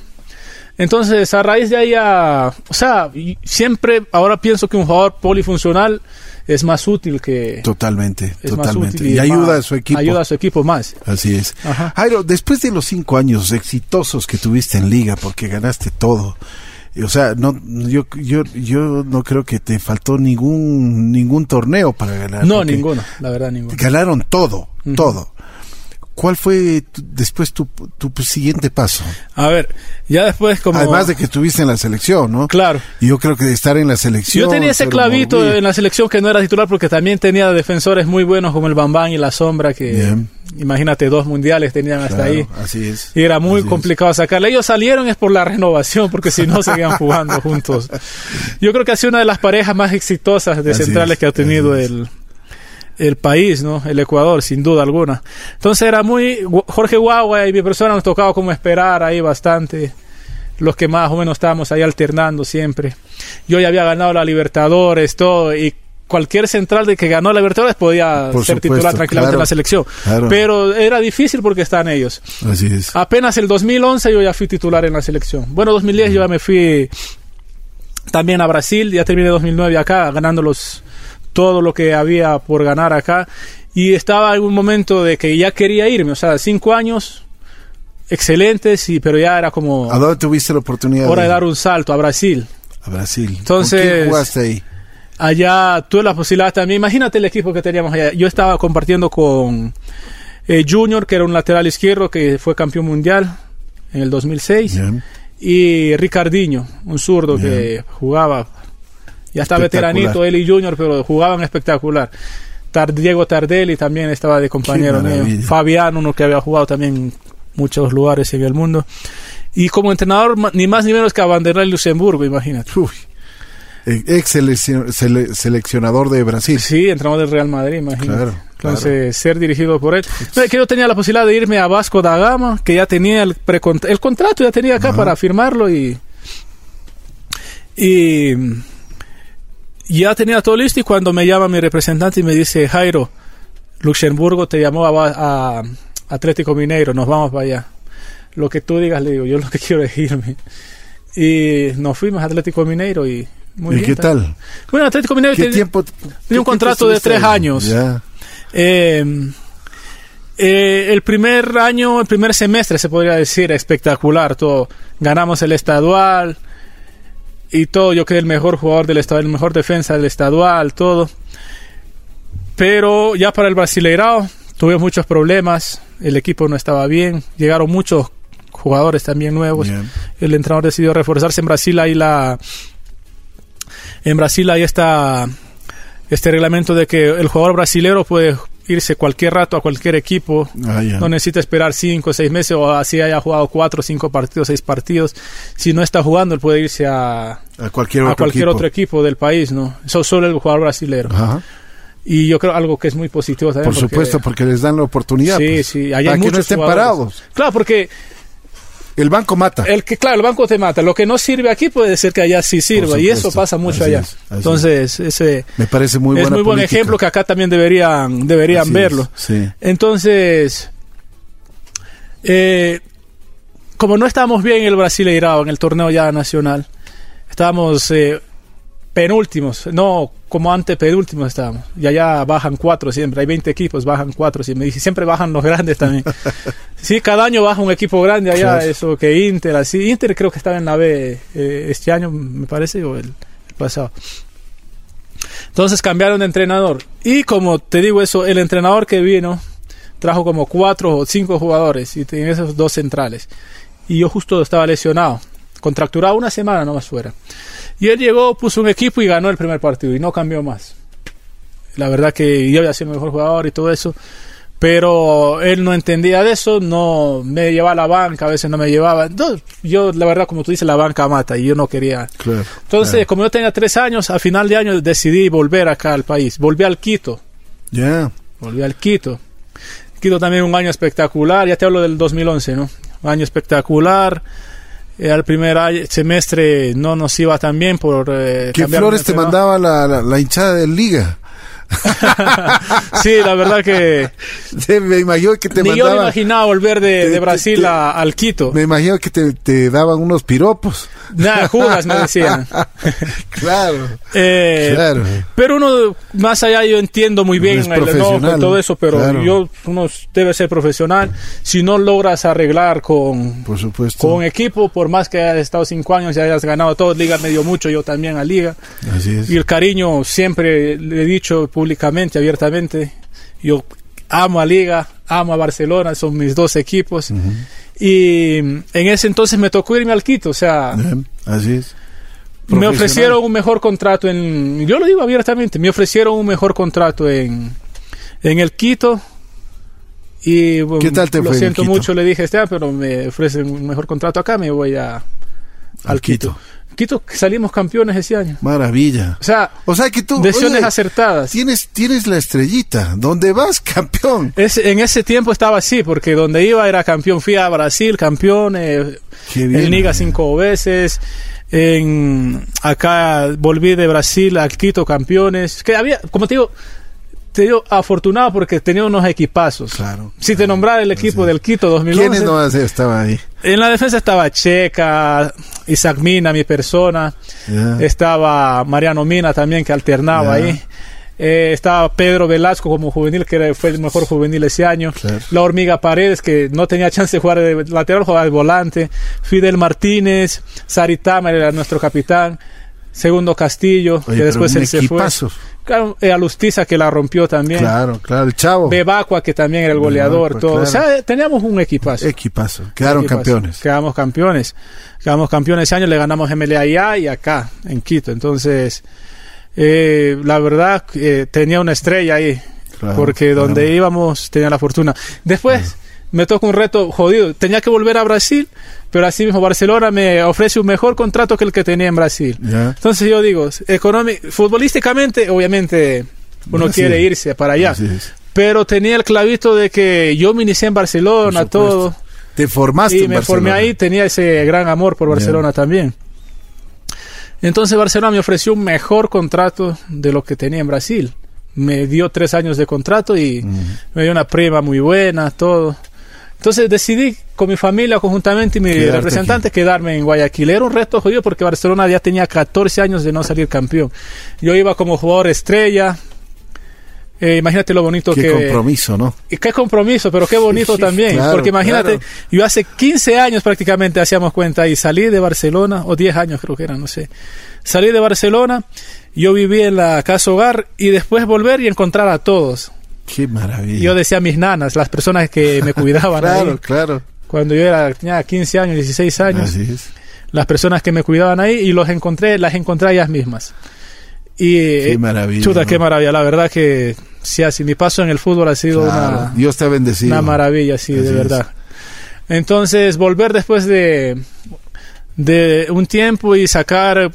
Entonces, a raíz de ahí, o sea, siempre ahora pienso que un jugador polifuncional es más útil que... Totalmente, totalmente. y, ayuda a su equipo. Ayuda a su equipo más. Así es. Jairo, después de los cinco años exitosos que tuviste en liga, porque ganaste todo, o sea, no, yo, yo, yo no creo que te faltó ningún, ningún torneo para ganar. No, ninguno, la verdad, ninguno. Ganaron todo, todo. ¿Cuál fue después tu, tu, siguiente paso? A ver, ya después como... Además de que estuviste en la selección, ¿no? Claro. Y yo creo que de estar en la selección... Yo tenía ese clavito en la selección que no era titular porque también tenía defensores muy buenos como el Bambán y la Sombra que... Imagínate, dos mundiales tenían hasta ahí. Así es. Y era muy complicado sacarle. Ellos salieron es por la renovación, porque si no seguían jugando juntos. Yo creo que ha sido una de las parejas más exitosas de centrales que ha tenido el, el país, ¿no? El Ecuador, sin duda alguna. Entonces era muy... Jorge Guagua y mi persona nos tocaba como esperar ahí bastante. Los que más o menos estábamos ahí alternando siempre. Yo ya había ganado la Libertadores, todo, y cualquier central de que ganó la Libertadores podía ser titular tranquilamente en la selección. Pero era difícil porque están ellos. Así es. Apenas el 2011 yo ya fui titular en la selección. Bueno, 2010 yo ya me fui también a Brasil, ya terminé 2009 acá ganando los todo lo que había por ganar acá. Y estaba en un momento de que ya quería irme, o sea, cinco años excelentes, y, pero ya era como... ¿A dónde tuviste la oportunidad? Hora de, dar un salto, a Brasil. A Brasil. Entonces... jugaste ahí? Allá tuve la posibilidad también. Imagínate el equipo que teníamos allá. Yo estaba compartiendo con eh, Junior, que era un lateral izquierdo que fue campeón mundial en el 2006. Y Ricardinho, un zurdo que jugaba ya está veteranito él y Junior, pero jugaban espectacular. Diego Tardelli también estaba de compañero mío. Fabián, uno que había jugado también en muchos lugares en el mundo. Y como entrenador, ni más ni menos que a Vanderlei Luxemburgo, imagínate. Eh, ex seleccionador de Brasil. Sí, entrenador del Real Madrid, imagínate. Entonces, ser dirigido por él. que yo tenía la posibilidad de irme a Vasco da Gama, que ya tenía el, el contrato, ya tenía acá para firmarlo y. Y ya tenía todo listo y cuando me llama mi representante y me dice, Jairo, Luxemburgo te llamó a, Atlético Mineiro, nos vamos para allá. Lo que tú digas, le digo, yo lo que quiero es irme. Y nos fuimos a Atlético Mineiro y muy ¿Y qué tal? Bueno, Atlético Mineiro ¿Qué tiempo, tenía un contrato de tres años. Eh, eh, el primer año, el primer semestre se podría decir espectacular, todo. Ganamos el estadual, y todo. Yo quedé el mejor jugador del estado, el mejor defensa del estadual, todo. Pero ya para el Brasileirao tuve muchos problemas, el equipo no estaba bien, llegaron muchos jugadores también nuevos. El entrenador decidió reforzarse en Brasil ahí la en Brasil hay está este reglamento de que el jugador brasilero puede irse cualquier rato a cualquier equipo. Ah, no necesita esperar cinco o seis meses o así haya jugado cuatro, cinco partidos, seis partidos. Si no está jugando, él puede irse a, a cualquier, otro, cualquier equipo. otro equipo del país, ¿no? Eso solo el jugador brasilero. Y yo creo algo que es muy positivo también. Por supuesto, porque les dan la oportunidad. Sí, pues, sí. Hay para que no estén parados. Claro, porque el banco mata. El que, claro, el banco te mata. Lo que no sirve aquí puede ser que allá sí sirva. y eso pasa mucho allá. Entonces, ese me parece muy es muy buen ejemplo que acá también deberían, deberían verlo. Entonces, eh, como no estábamos bien en el Brasileirao, en el torneo ya nacional, estábamos eh, penúltimos, no como ante penúltimo estábamos. Y allá bajan cuatro siempre. Hay 20 equipos, bajan cuatro. Y me dice, siempre bajan los grandes también. sí, cada año baja un equipo grande allá. Eso que Inter, así. Inter creo que estaba en la B eh, este año, me parece, o el, pasado. Entonces cambiaron de entrenador. Y como te digo eso, el entrenador que vino trajo como cuatro o cinco jugadores y tenía esos dos centrales. Y yo justo estaba lesionado, contracturado una semana nomás fuera. Y él llegó, puso un equipo y ganó el primer partido y no cambió más. La verdad que yo había sido el mejor jugador y todo eso, pero él no entendía de eso, no me llevaba a la banca, a veces no me llevaba. yo, la verdad, como tú dices, la banca mata y yo no quería. Entonces, como yo tenía tres años, a final de año decidí volver acá al país. Volví al Quito. Ya. Volví al Quito. Quito también un año espectacular, ya te hablo del 2011, ¿no? Un año espectacular eh, al primer semestre no nos iba tan bien por... Eh, ¿Qué flores te mandaba la, la, hinchada de Liga? sí, la verdad que... me imagino que te Ni yo me imaginaba volver de, de Brasil a, al Quito. Me imagino que te, te daban unos piropos. Nada, Judas me decían. claro, eh, claro. Pero uno, más allá, yo entiendo muy bien el enojo y todo eso, pero yo, uno debe ser profesional. Si no logras arreglar con, por supuesto. con equipo, por más que hayas estado cinco años y hayas ganado todo, Liga me dio mucho, yo también a Liga. Así es. Y el cariño, siempre le he dicho públicamente, abiertamente, yo amo a Liga, amo a Barcelona, son mis dos equipos. Y en ese entonces me tocó irme al Quito, o sea... así es. Me ofrecieron un mejor contrato en... Yo lo digo abiertamente, me ofrecieron un mejor contrato en, en el Quito. Y ¿Qué tal te lo siento mucho, le dije, este, pero me ofrecen un mejor contrato acá, me voy a, al, Quito. Quito salimos campeones ese año. Maravilla. O sea, o sea que tú decisiones acertadas. Tienes tienes la estrellita, donde vas campeón. en ese tiempo estaba así, porque donde iba era campeón. Fui a Brasil, campeón, eh, en Liga cinco veces. En acá volví de Brasil a Quito campeones. Que había, como te digo, te digo afortunado porque tenía unos equipazos. Claro. Si te nombrara el equipo del Quito 2011. ¿Quiénes no estaban ahí? En la defensa estaba Checa, Isaac Mina, mi persona. Estaba Mariano Mina también que alternaba ahí. Eh, estaba Pedro Velasco como juvenil, que fue el mejor juvenil ese año. La Hormiga Paredes, que no tenía chance de jugar de lateral, jugaba de volante. Fidel Martínez, Saritama era nuestro capitán. Segundo Castillo, que después él se fue. Claro, eh, Alustiza que la rompió también. Claro, claro, el chavo. Bebacua que también era el goleador, todo. O sea, teníamos un equipazo. Equipazo. Quedaron campeones. Quedamos campeones. Quedamos campeones ese año, le ganamos MLA allá y acá, en Quito. Entonces, eh, la verdad, eh, tenía una estrella ahí. porque donde íbamos tenía la fortuna. Después me tocó un reto jodido. Tenía que volver a Brasil, pero así mismo Barcelona me ofrece un mejor contrato que el que tenía en Brasil. Entonces yo digo, futbolísticamente, obviamente uno quiere irse para allá. Pero tenía el clavito de que yo me inicié en Barcelona, todo. Te formaste y me formé ahí, tenía ese gran amor por Barcelona también. Entonces Barcelona me ofreció un mejor contrato de lo que tenía en Brasil. Me dio tres años de contrato y me dio una prima muy buena, todo. Entonces decidí con mi familia conjuntamente y mi representante quedarme en Guayaquil. Era un reto jodido porque Barcelona ya tenía 14 años de no salir campeón. Yo iba como jugador estrella. Eh, imagínate lo bonito que... Qué compromiso, ¿no? Y qué compromiso, pero qué bonito también. porque imagínate, yo hace 15 años prácticamente hacíamos cuenta y salí de Barcelona, o 10 años creo que era, no sé. Salí de Barcelona, yo viví en la casa hogar y después volver y encontrar a todos Qué maravilla. Yo decía a mis nanas, las personas que me cuidaban. claro, claro. Cuando yo era, tenía 15 años, 16 años. Así es. Las personas que me cuidaban ahí y los encontré, las encontré a ellas mismas. Y, qué maravilla. Chuta, qué maravilla. La verdad que, sí, así mi paso en el fútbol ha sido una. Dios te ha bendecido. Una maravilla, sí, de verdad. Entonces, volver después de, de un tiempo y sacar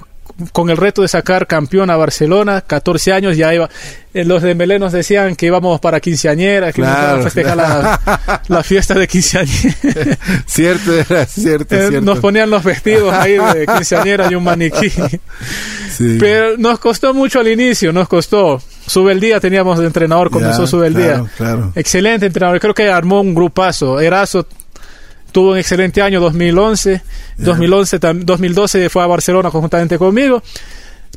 con el reto de sacar campeón a Barcelona, 14 años, ya iba. Eh, los de Melé nos decían que íbamos para quinceañera, que íbamos a festejar la, fiesta de quinceañera. cierto, era cierto, eh, Nos ponían los vestidos ahí de quinceañera y un maniquí. Pero nos costó mucho al inicio, nos costó. Sube el día, teníamos de entrenador, comenzó Sube el día. Excelente entrenador, creo que armó un grupazo. Erazo tuvo un excelente año 2011, 2011 2012 fue a Barcelona conjuntamente conmigo.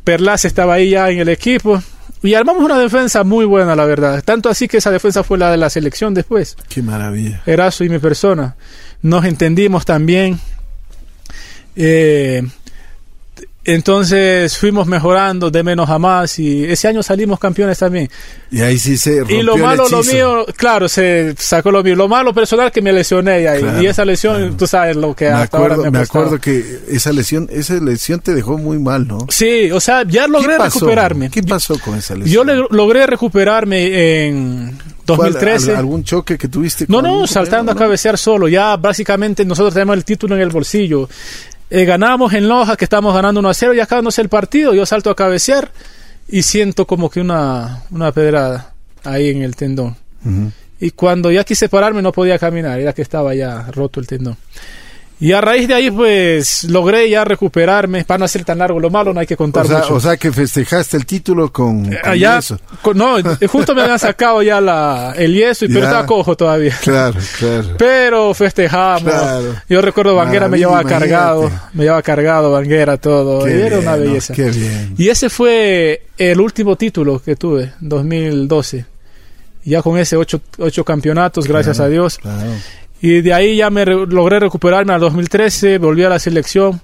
Perlas estaba ahí ya en el equipo. Y armamos una defensa muy buena, la verdad. Tanto así que esa defensa fue la de la selección después. Qué maravilla. Erazo y mi persona. Nos entendimos también. Eh, entonces fuimos mejorando de menos a más y ese año salimos campeones también. Y ahí sí se Y lo malo, lo mío, claro, se sacó lo mío. Lo malo personal que me lesioné ahí. y esa lesión, tú sabes lo que me hasta acuerdo, ahora me, me acuerdo que esa lesión, esa lesión te dejó muy mal, ¿no? Sí, o sea, ya logré recuperarme. ¿Qué pasó con esa lesión? Yo logré recuperarme en 2013. ¿Algún choque que tuviste? no, no, saltando a cabecear solo. Ya básicamente nosotros tenemos el título en el bolsillo. Eh, ganamos en Loja, que estamos ganando 1 a 0, y sé el partido, yo salto a cabecear y siento como que una, una pedrada ahí en el tendón. Y cuando ya quise pararme no podía caminar, era que estaba ya roto el tendón. Y a raíz de ahí, pues, logré ya recuperarme, para no hacer tan largo lo malo, no hay que contar o sea, mucho. O sea, que festejaste el título con, eh, eso. no, eh, justo me habían sacado ya la, el yeso, y, pero estaba cojo todavía. Claro, claro. Pero festejamos. Yo recuerdo Banguera me llevaba cargado, me llevaba cargado Banguera, todo. y era una belleza. qué bien. Y ese fue el último título que tuve, 2012. Ya con ese ocho, ocho campeonatos, gracias a Dios. Claro. Y de ahí ya me logré recuperarme al 2013, volví a la selección.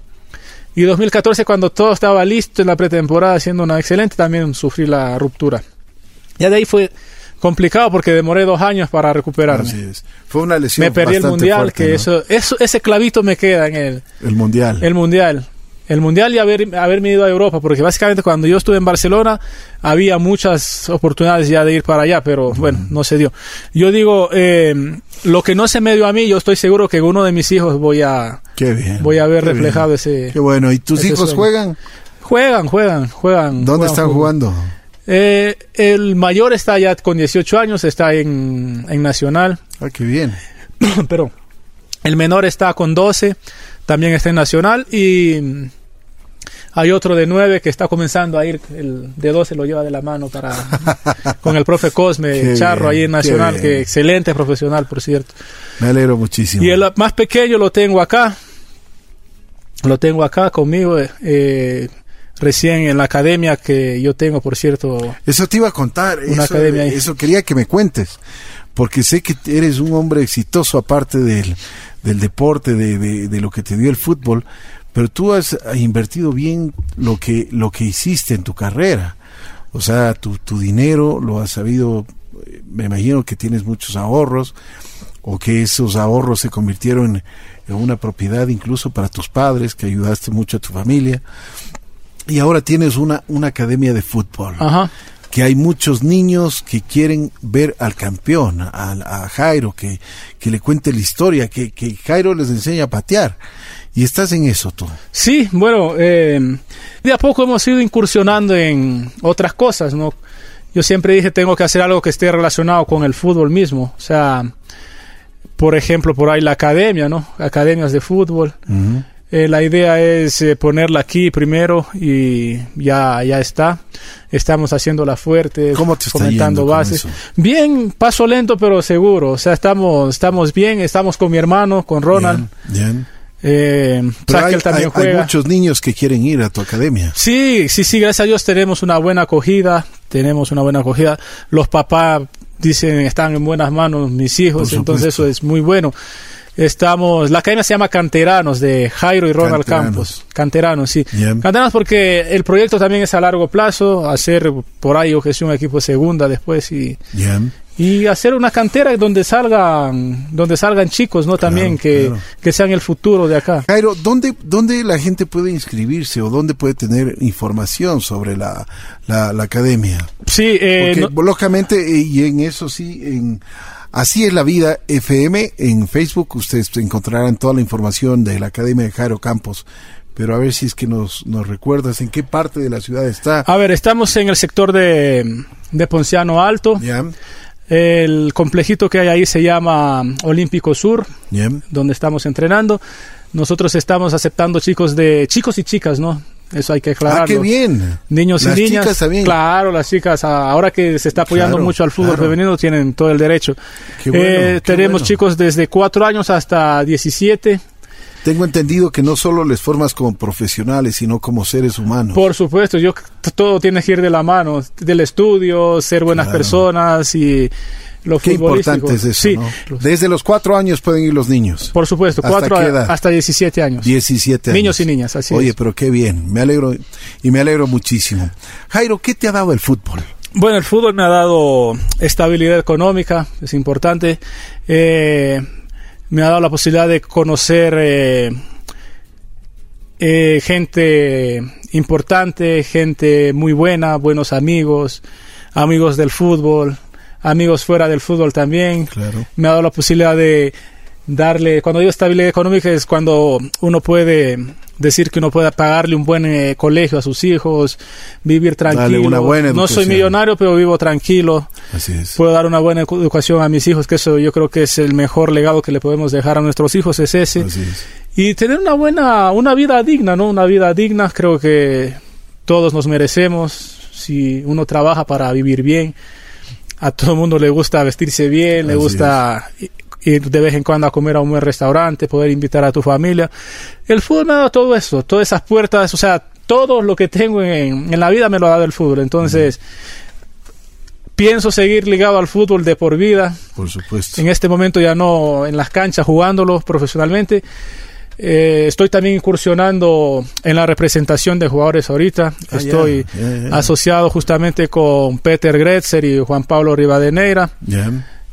Y 2014, cuando todo estaba listo en la pretemporada, siendo una excelente, también sufrí la ruptura. Ya de ahí fue complicado porque demoré dos años para recuperarme. Así es. Fue una lesión. Me perdí el mundial, que eso, eso, ese clavito me queda en el. El mundial. El mundial el mundial y haber, haberme ido a Europa, porque básicamente cuando yo estuve en Barcelona había muchas oportunidades ya de ir para allá, pero bueno, no se dio. Yo digo, eh, lo que no se me dio a mí, yo estoy seguro que uno de mis hijos voy a, voy a ver reflejado ese. Qué bueno, ¿y tus hijos juegan? Juegan, juegan, juegan. ¿Dónde están jugando? Eh, el mayor está ya con 18 años, está en, en Nacional. Ah, qué bien. pero el menor está con 12 también está en Nacional y hay otro de 9 que está comenzando a ir, el de 12 lo lleva de la mano para con el profe Cosme Charro ahí en Nacional, que excelente profesional, por cierto. Me alegro muchísimo. Y el más pequeño lo tengo acá, lo tengo acá conmigo, eh, recién en la academia que yo tengo, por cierto. Eso te iba a contar, una eso, academia eso quería que me cuentes, porque sé que eres un hombre exitoso aparte del del deporte, de, de, lo que te dio el fútbol, pero tú has invertido bien lo que, lo que hiciste en tu carrera. O sea, tu, tu dinero lo has sabido, me imagino que tienes muchos ahorros, o que esos ahorros se convirtieron en una propiedad incluso para tus padres, que ayudaste mucho a tu familia. Y ahora tienes una, una academia de fútbol. Ajá que hay muchos niños que quieren ver al campeón, a, Jairo, que, que, le cuente la historia, que, que, Jairo les enseña a patear. Y estás en eso tú. Sí, bueno, eh, de a poco hemos ido incursionando en otras cosas, ¿no? Yo siempre dije, tengo que hacer algo que esté relacionado con el fútbol mismo. O sea, por ejemplo, por ahí la academia, ¿no? Academias de fútbol. Eh, la idea es eh, ponerla aquí primero y ya, ya está. Estamos haciéndola fuerte, ¿Cómo te bases. Bien, paso lento pero seguro. O sea, estamos, estamos bien, estamos con mi hermano, con Ronald. Bien. Eh, hay, también hay, muchos niños que quieren ir a tu academia. Sí, sí, sí, gracias a Dios tenemos una buena acogida, tenemos una buena acogida. Los papás dicen están en buenas manos mis hijos, entonces eso es muy bueno. Estamos, la cadena se llama Canteranos de Jairo y Ronald Campos. Canteranos, sí. Canteranos porque el proyecto también es a largo plazo, hacer por ahí objeción equipo segunda después y, y hacer una cantera donde salgan, donde salgan chicos, ¿no? también que, que sean el futuro de acá. Jairo, ¿dónde, ¿dónde la gente puede inscribirse o dónde puede tener información sobre la, la, academia? Sí, eh, lógicamente, eh, y en eso sí, en Así es la vida FM. En Facebook ustedes encontrarán toda la información de la Academia de Jairo Campos. Pero a ver si es que nos, nos recuerdas en qué parte de la ciudad está. A ver, estamos en el sector de, de Ponciano Alto. El complejito que hay ahí se llama Olímpico Sur, donde estamos entrenando. Nosotros estamos aceptando chicos de chicos y chicas, ¿no? Eso hay que aclararlo. Ah, qué bien. Niños y niñas. Claro, las chicas, ahora que se está apoyando mucho al fútbol femenino, tienen todo el derecho. Eh, tenemos chicos desde 4 años hasta 17. Tengo entendido que no solo les formas como profesionales, sino como seres humanos. Por supuesto, yo todo tiene que ir de la mano, del estudio, ser buenas personas y lo Qué importante es eso, sí. Desde los cuatro años pueden ir los niños. Por supuesto, ¿Hasta cuatro hasta 17 años. 17 años. Niños y niñas, así Oye, pero qué bien, me alegro y me alegro muchísimo. Jairo, ¿qué te ha dado el fútbol? Bueno, el fútbol me ha dado estabilidad económica, es importante. Eh, me ha dado la posibilidad de conocer eh, eh, gente importante, gente muy buena, buenos amigos, amigos del fútbol, amigos fuera del fútbol también. Me ha dado la posibilidad de darle, cuando digo estabilidad económica es cuando uno puede decir que uno puede pagarle un buen eh, colegio a sus hijos, vivir tranquilo. no soy millonario, pero vivo tranquilo. Así es. Puedo dar una buena educación a mis hijos, que eso yo creo que es el mejor legado que le podemos dejar a nuestros hijos, es ese. Y tener una buena, una vida digna, ¿no? Una vida digna, creo que todos nos merecemos si uno trabaja para vivir bien a todo el mundo le gusta vestirse bien, le gusta ir de vez en cuando a comer a un buen restaurante, poder invitar a tu familia. El fútbol me ha dado todo eso, todas esas puertas, o sea, todo lo que tengo en, en la vida me lo ha dado el fútbol. Entonces, pienso seguir ligado al fútbol de por vida. Por supuesto. En este momento ya no en las canchas jugándolo profesionalmente, eh, estoy también incursionando en la representación de jugadores ahorita. Ah, estoy asociado justamente con Peter Gretzer y Juan Pablo Rivadeneira.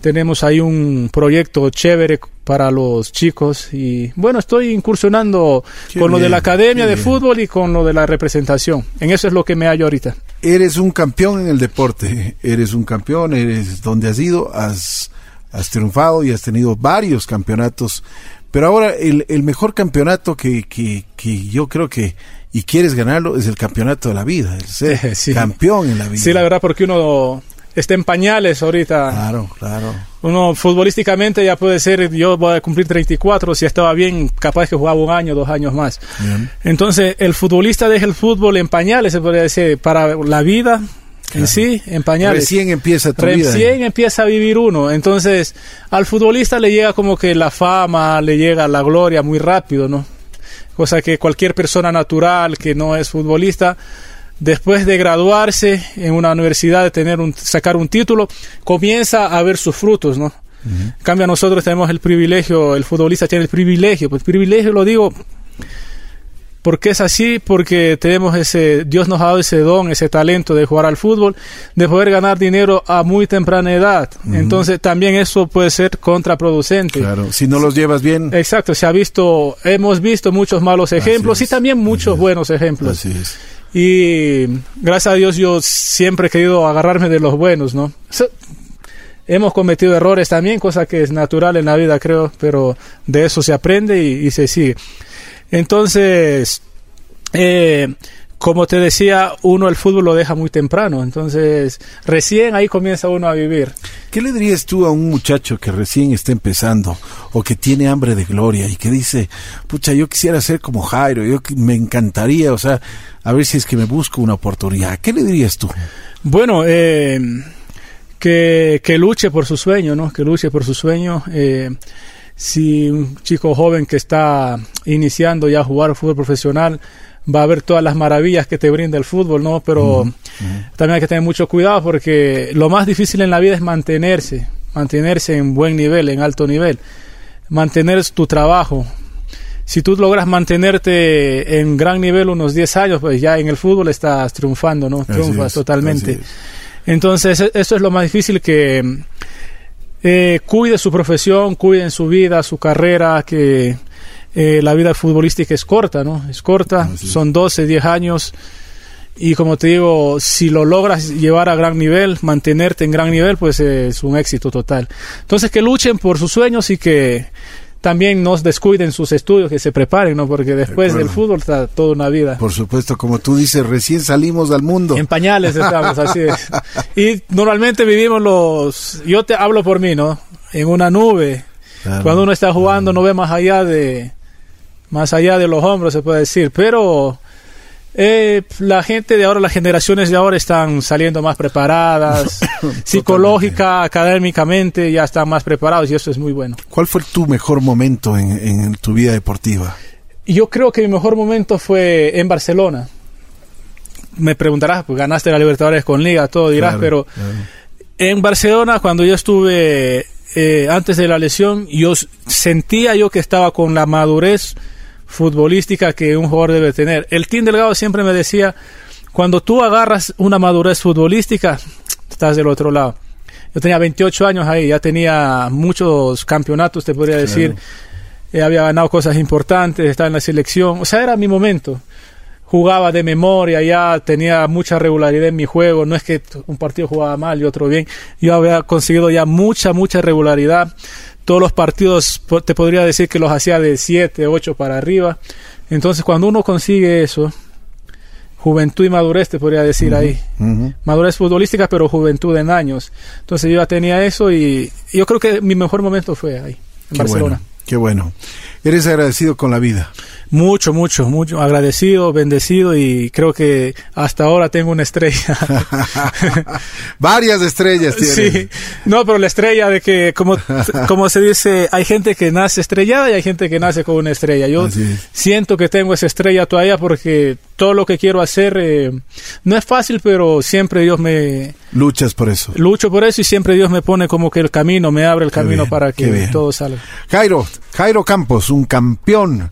Tenemos ahí un proyecto chévere para los chicos y bueno, estoy incursionando con lo de la academia de fútbol y con lo de la representación. En eso es lo que me hallo ahorita. Eres un campeón en el deporte, eres un campeón, eres donde has ido, has, has triunfado y has tenido varios campeonatos pero ahora el, el mejor campeonato que, que, que, yo creo que y quieres ganarlo es el campeonato de la vida, el ser campeón en la vida. Sí, la verdad, porque uno está en pañales ahorita. Claro, claro. Uno futbolísticamente ya puede ser, yo voy a cumplir 34, si estaba bien, capaz que jugaba un año, dos años más. Entonces, el futbolista deja el fútbol en pañales, se podría decir, para la vida, en sí, en pañales. Recién empieza tu Recién empieza a vivir uno. Entonces, al futbolista le llega como que la fama, le llega la gloria muy rápido, ¿no? Cosa que cualquier persona natural que no es futbolista, después de graduarse en una universidad, de tener un, sacar un título, comienza a ver sus frutos, ¿no? En cambio, nosotros tenemos el privilegio, el futbolista tiene el privilegio, pues privilegio lo digo ¿Por qué es así? Porque tenemos ese, Dios nos ha dado ese don, ese talento de jugar al fútbol, de poder ganar dinero a muy temprana edad. Entonces también eso puede ser contraproducente. Claro, si no los llevas bien. Exacto, se ha visto, hemos visto muchos malos ejemplos y también muchos buenos ejemplos. Así es. Y gracias a Dios yo siempre he querido agarrarme de los buenos, ¿no? hemos cometido errores también, cosa que es natural en la vida, creo, pero de eso se aprende y se sigue. Entonces, eh, como te decía, uno el fútbol lo deja muy temprano, entonces recién ahí comienza uno a vivir. ¿Qué le dirías tú a un muchacho que recién está empezando o que tiene hambre de gloria y que dice, pucha, yo quisiera ser como Jairo, yo me encantaría, o sea, a ver si es que me busco una oportunidad? ¿Qué le dirías tú? Bueno, eh, que, que, luche por su sueño, ¿no? Que luche por su sueño. Eh, si un chico joven que está iniciando ya a jugar fútbol profesional va a ver todas las maravillas que te brinda el fútbol, ¿no? Pero también hay que tener mucho cuidado porque lo más difícil en la vida es mantenerse, mantenerse en buen nivel, en alto nivel, mantener tu trabajo. Si tú logras mantenerte en gran nivel unos 10 años, pues ya en el fútbol estás triunfando, ¿no? Triunfas totalmente. Entonces, e-, eso es lo más difícil que eh, cuide su profesión, cuide en su vida, su carrera, que eh, la vida futbolística es corta, ¿no? Es corta, son 12, 10 años. Y como te digo, si lo logras llevar a gran nivel, mantenerte en gran nivel, pues es un éxito total. Entonces que luchen por sus sueños y que también no descuiden sus estudios, que se preparen, ¿no? Porque después del fútbol está toda una vida. Por supuesto, como tú dices, recién salimos al mundo. En pañales estamos, así es. Y normalmente vivimos los, yo te hablo por mí, ¿no? En una nube. Cuando uno está jugando no ve más allá de, más allá de los hombros, se puede decir. Pero Eh, la gente de ahora, las generaciones de ahora están saliendo más preparadas, psicológica, académicamente, ya están más preparados y eso es muy bueno. ¿Cuál fue tu mejor momento en, tu vida deportiva? Yo creo que mi mejor momento fue en Barcelona. Me preguntarás, pues ganaste la Libertadores con Liga, todo dirás, pero en Barcelona cuando yo estuve eh, antes de la lesión, yo sentía yo que estaba con la madurez futbolística que un jugador debe tener. El Team Delgado siempre me decía, cuando tú agarras una madurez futbolística, estás del otro lado. Yo tenía 28 años ahí, ya tenía muchos campeonatos, te podría decir. Eh, había ganado cosas importantes, estaba en la selección. O sea, era mi momento. Jugaba de memoria, ya tenía mucha regularidad en mi juego. No es que un partido jugaba mal y otro bien. Yo había conseguido ya mucha, mucha regularidad todos los partidos te podría decir que los hacía de 7, 8 para arriba. Entonces cuando uno consigue eso, juventud y madurez te podría decir ahí. Madurez futbolística, pero juventud en años. Entonces yo ya tenía eso y, yo creo que mi mejor momento fue ahí, en Barcelona. Qué bueno. Eres agradecido con la vida. Mucho, mucho, mucho. Agradecido, bendecido y creo que hasta ahora tengo una estrella. Varias estrellas tienes. Sí, no, pero la estrella de que, como, como se dice, hay gente que nace estrellada y hay gente que nace con una estrella. Yo siento que tengo esa estrella todavía porque todo lo que quiero hacer eh, no es fácil, pero siempre Dios me... Luchas por eso. Lucho por eso y siempre Dios me pone como que el camino, me abre el camino para que todo salga. Jairo, Jairo Campos, un campeón,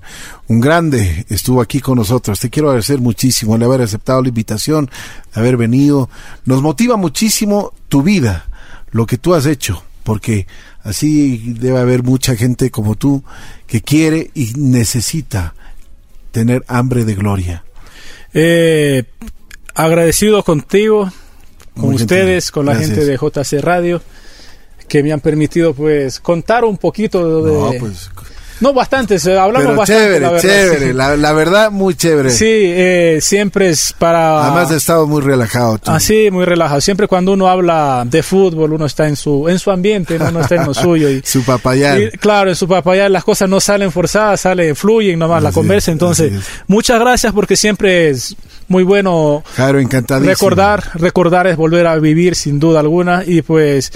un grande, estuvo aquí con nosotros. Te quiero agradecer muchísimo el haber aceptado la invitación, haber venido. Nos motiva muchísimo tu vida, lo que tú has hecho, porque así debe haber mucha gente como tú que quiere y necesita tener hambre de gloria. Eh, agradecido contigo, con ustedes, con la gente de JC Radio que me han permitido pues contar un poquito de, no, pues, no, bastante, hablamos bastante. Chévere, la verdad, chévere, la, verdad, muy chévere. Sí, eh, siempre es para. Además, he estado muy relajado. Tú. Ah, sí, muy relajado. Siempre cuando uno habla de fútbol, uno está en su en su ambiente, ¿no? uno está en lo suyo. Y, su papayal. claro, en su papayal las cosas no salen forzadas, salen, fluyen nomás la conversa. Entonces, muchas gracias porque siempre es muy bueno claro, recordar, recordar es volver a vivir sin duda alguna y pues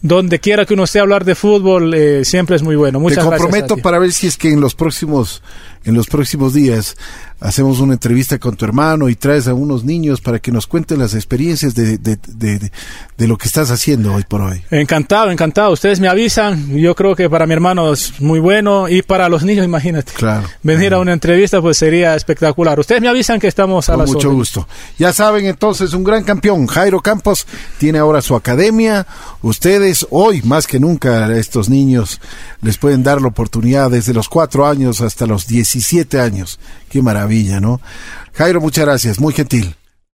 donde quiera que uno esté a hablar de fútbol, eh, siempre es muy bueno. Muchas Te comprometo para ver si es que en los próximos en los próximos días hacemos una entrevista con tu hermano y traes a unos niños para que nos cuenten las experiencias de, de, lo que estás haciendo hoy por hoy. Encantado, encantado. Ustedes me avisan. Yo creo que para mi hermano es muy bueno y para los niños, imagínate. Claro. Venir a una entrevista pues sería espectacular. Ustedes me avisan que estamos a con mucho gusto. Ya saben entonces, un gran campeón, Jairo Campos, tiene ahora su academia. Ustedes hoy, más que nunca, a estos niños les pueden dar la oportunidad desde los cuatro años hasta los 17 años. Qué maravilla, ¿no? Jairo, muchas gracias, muy gentil.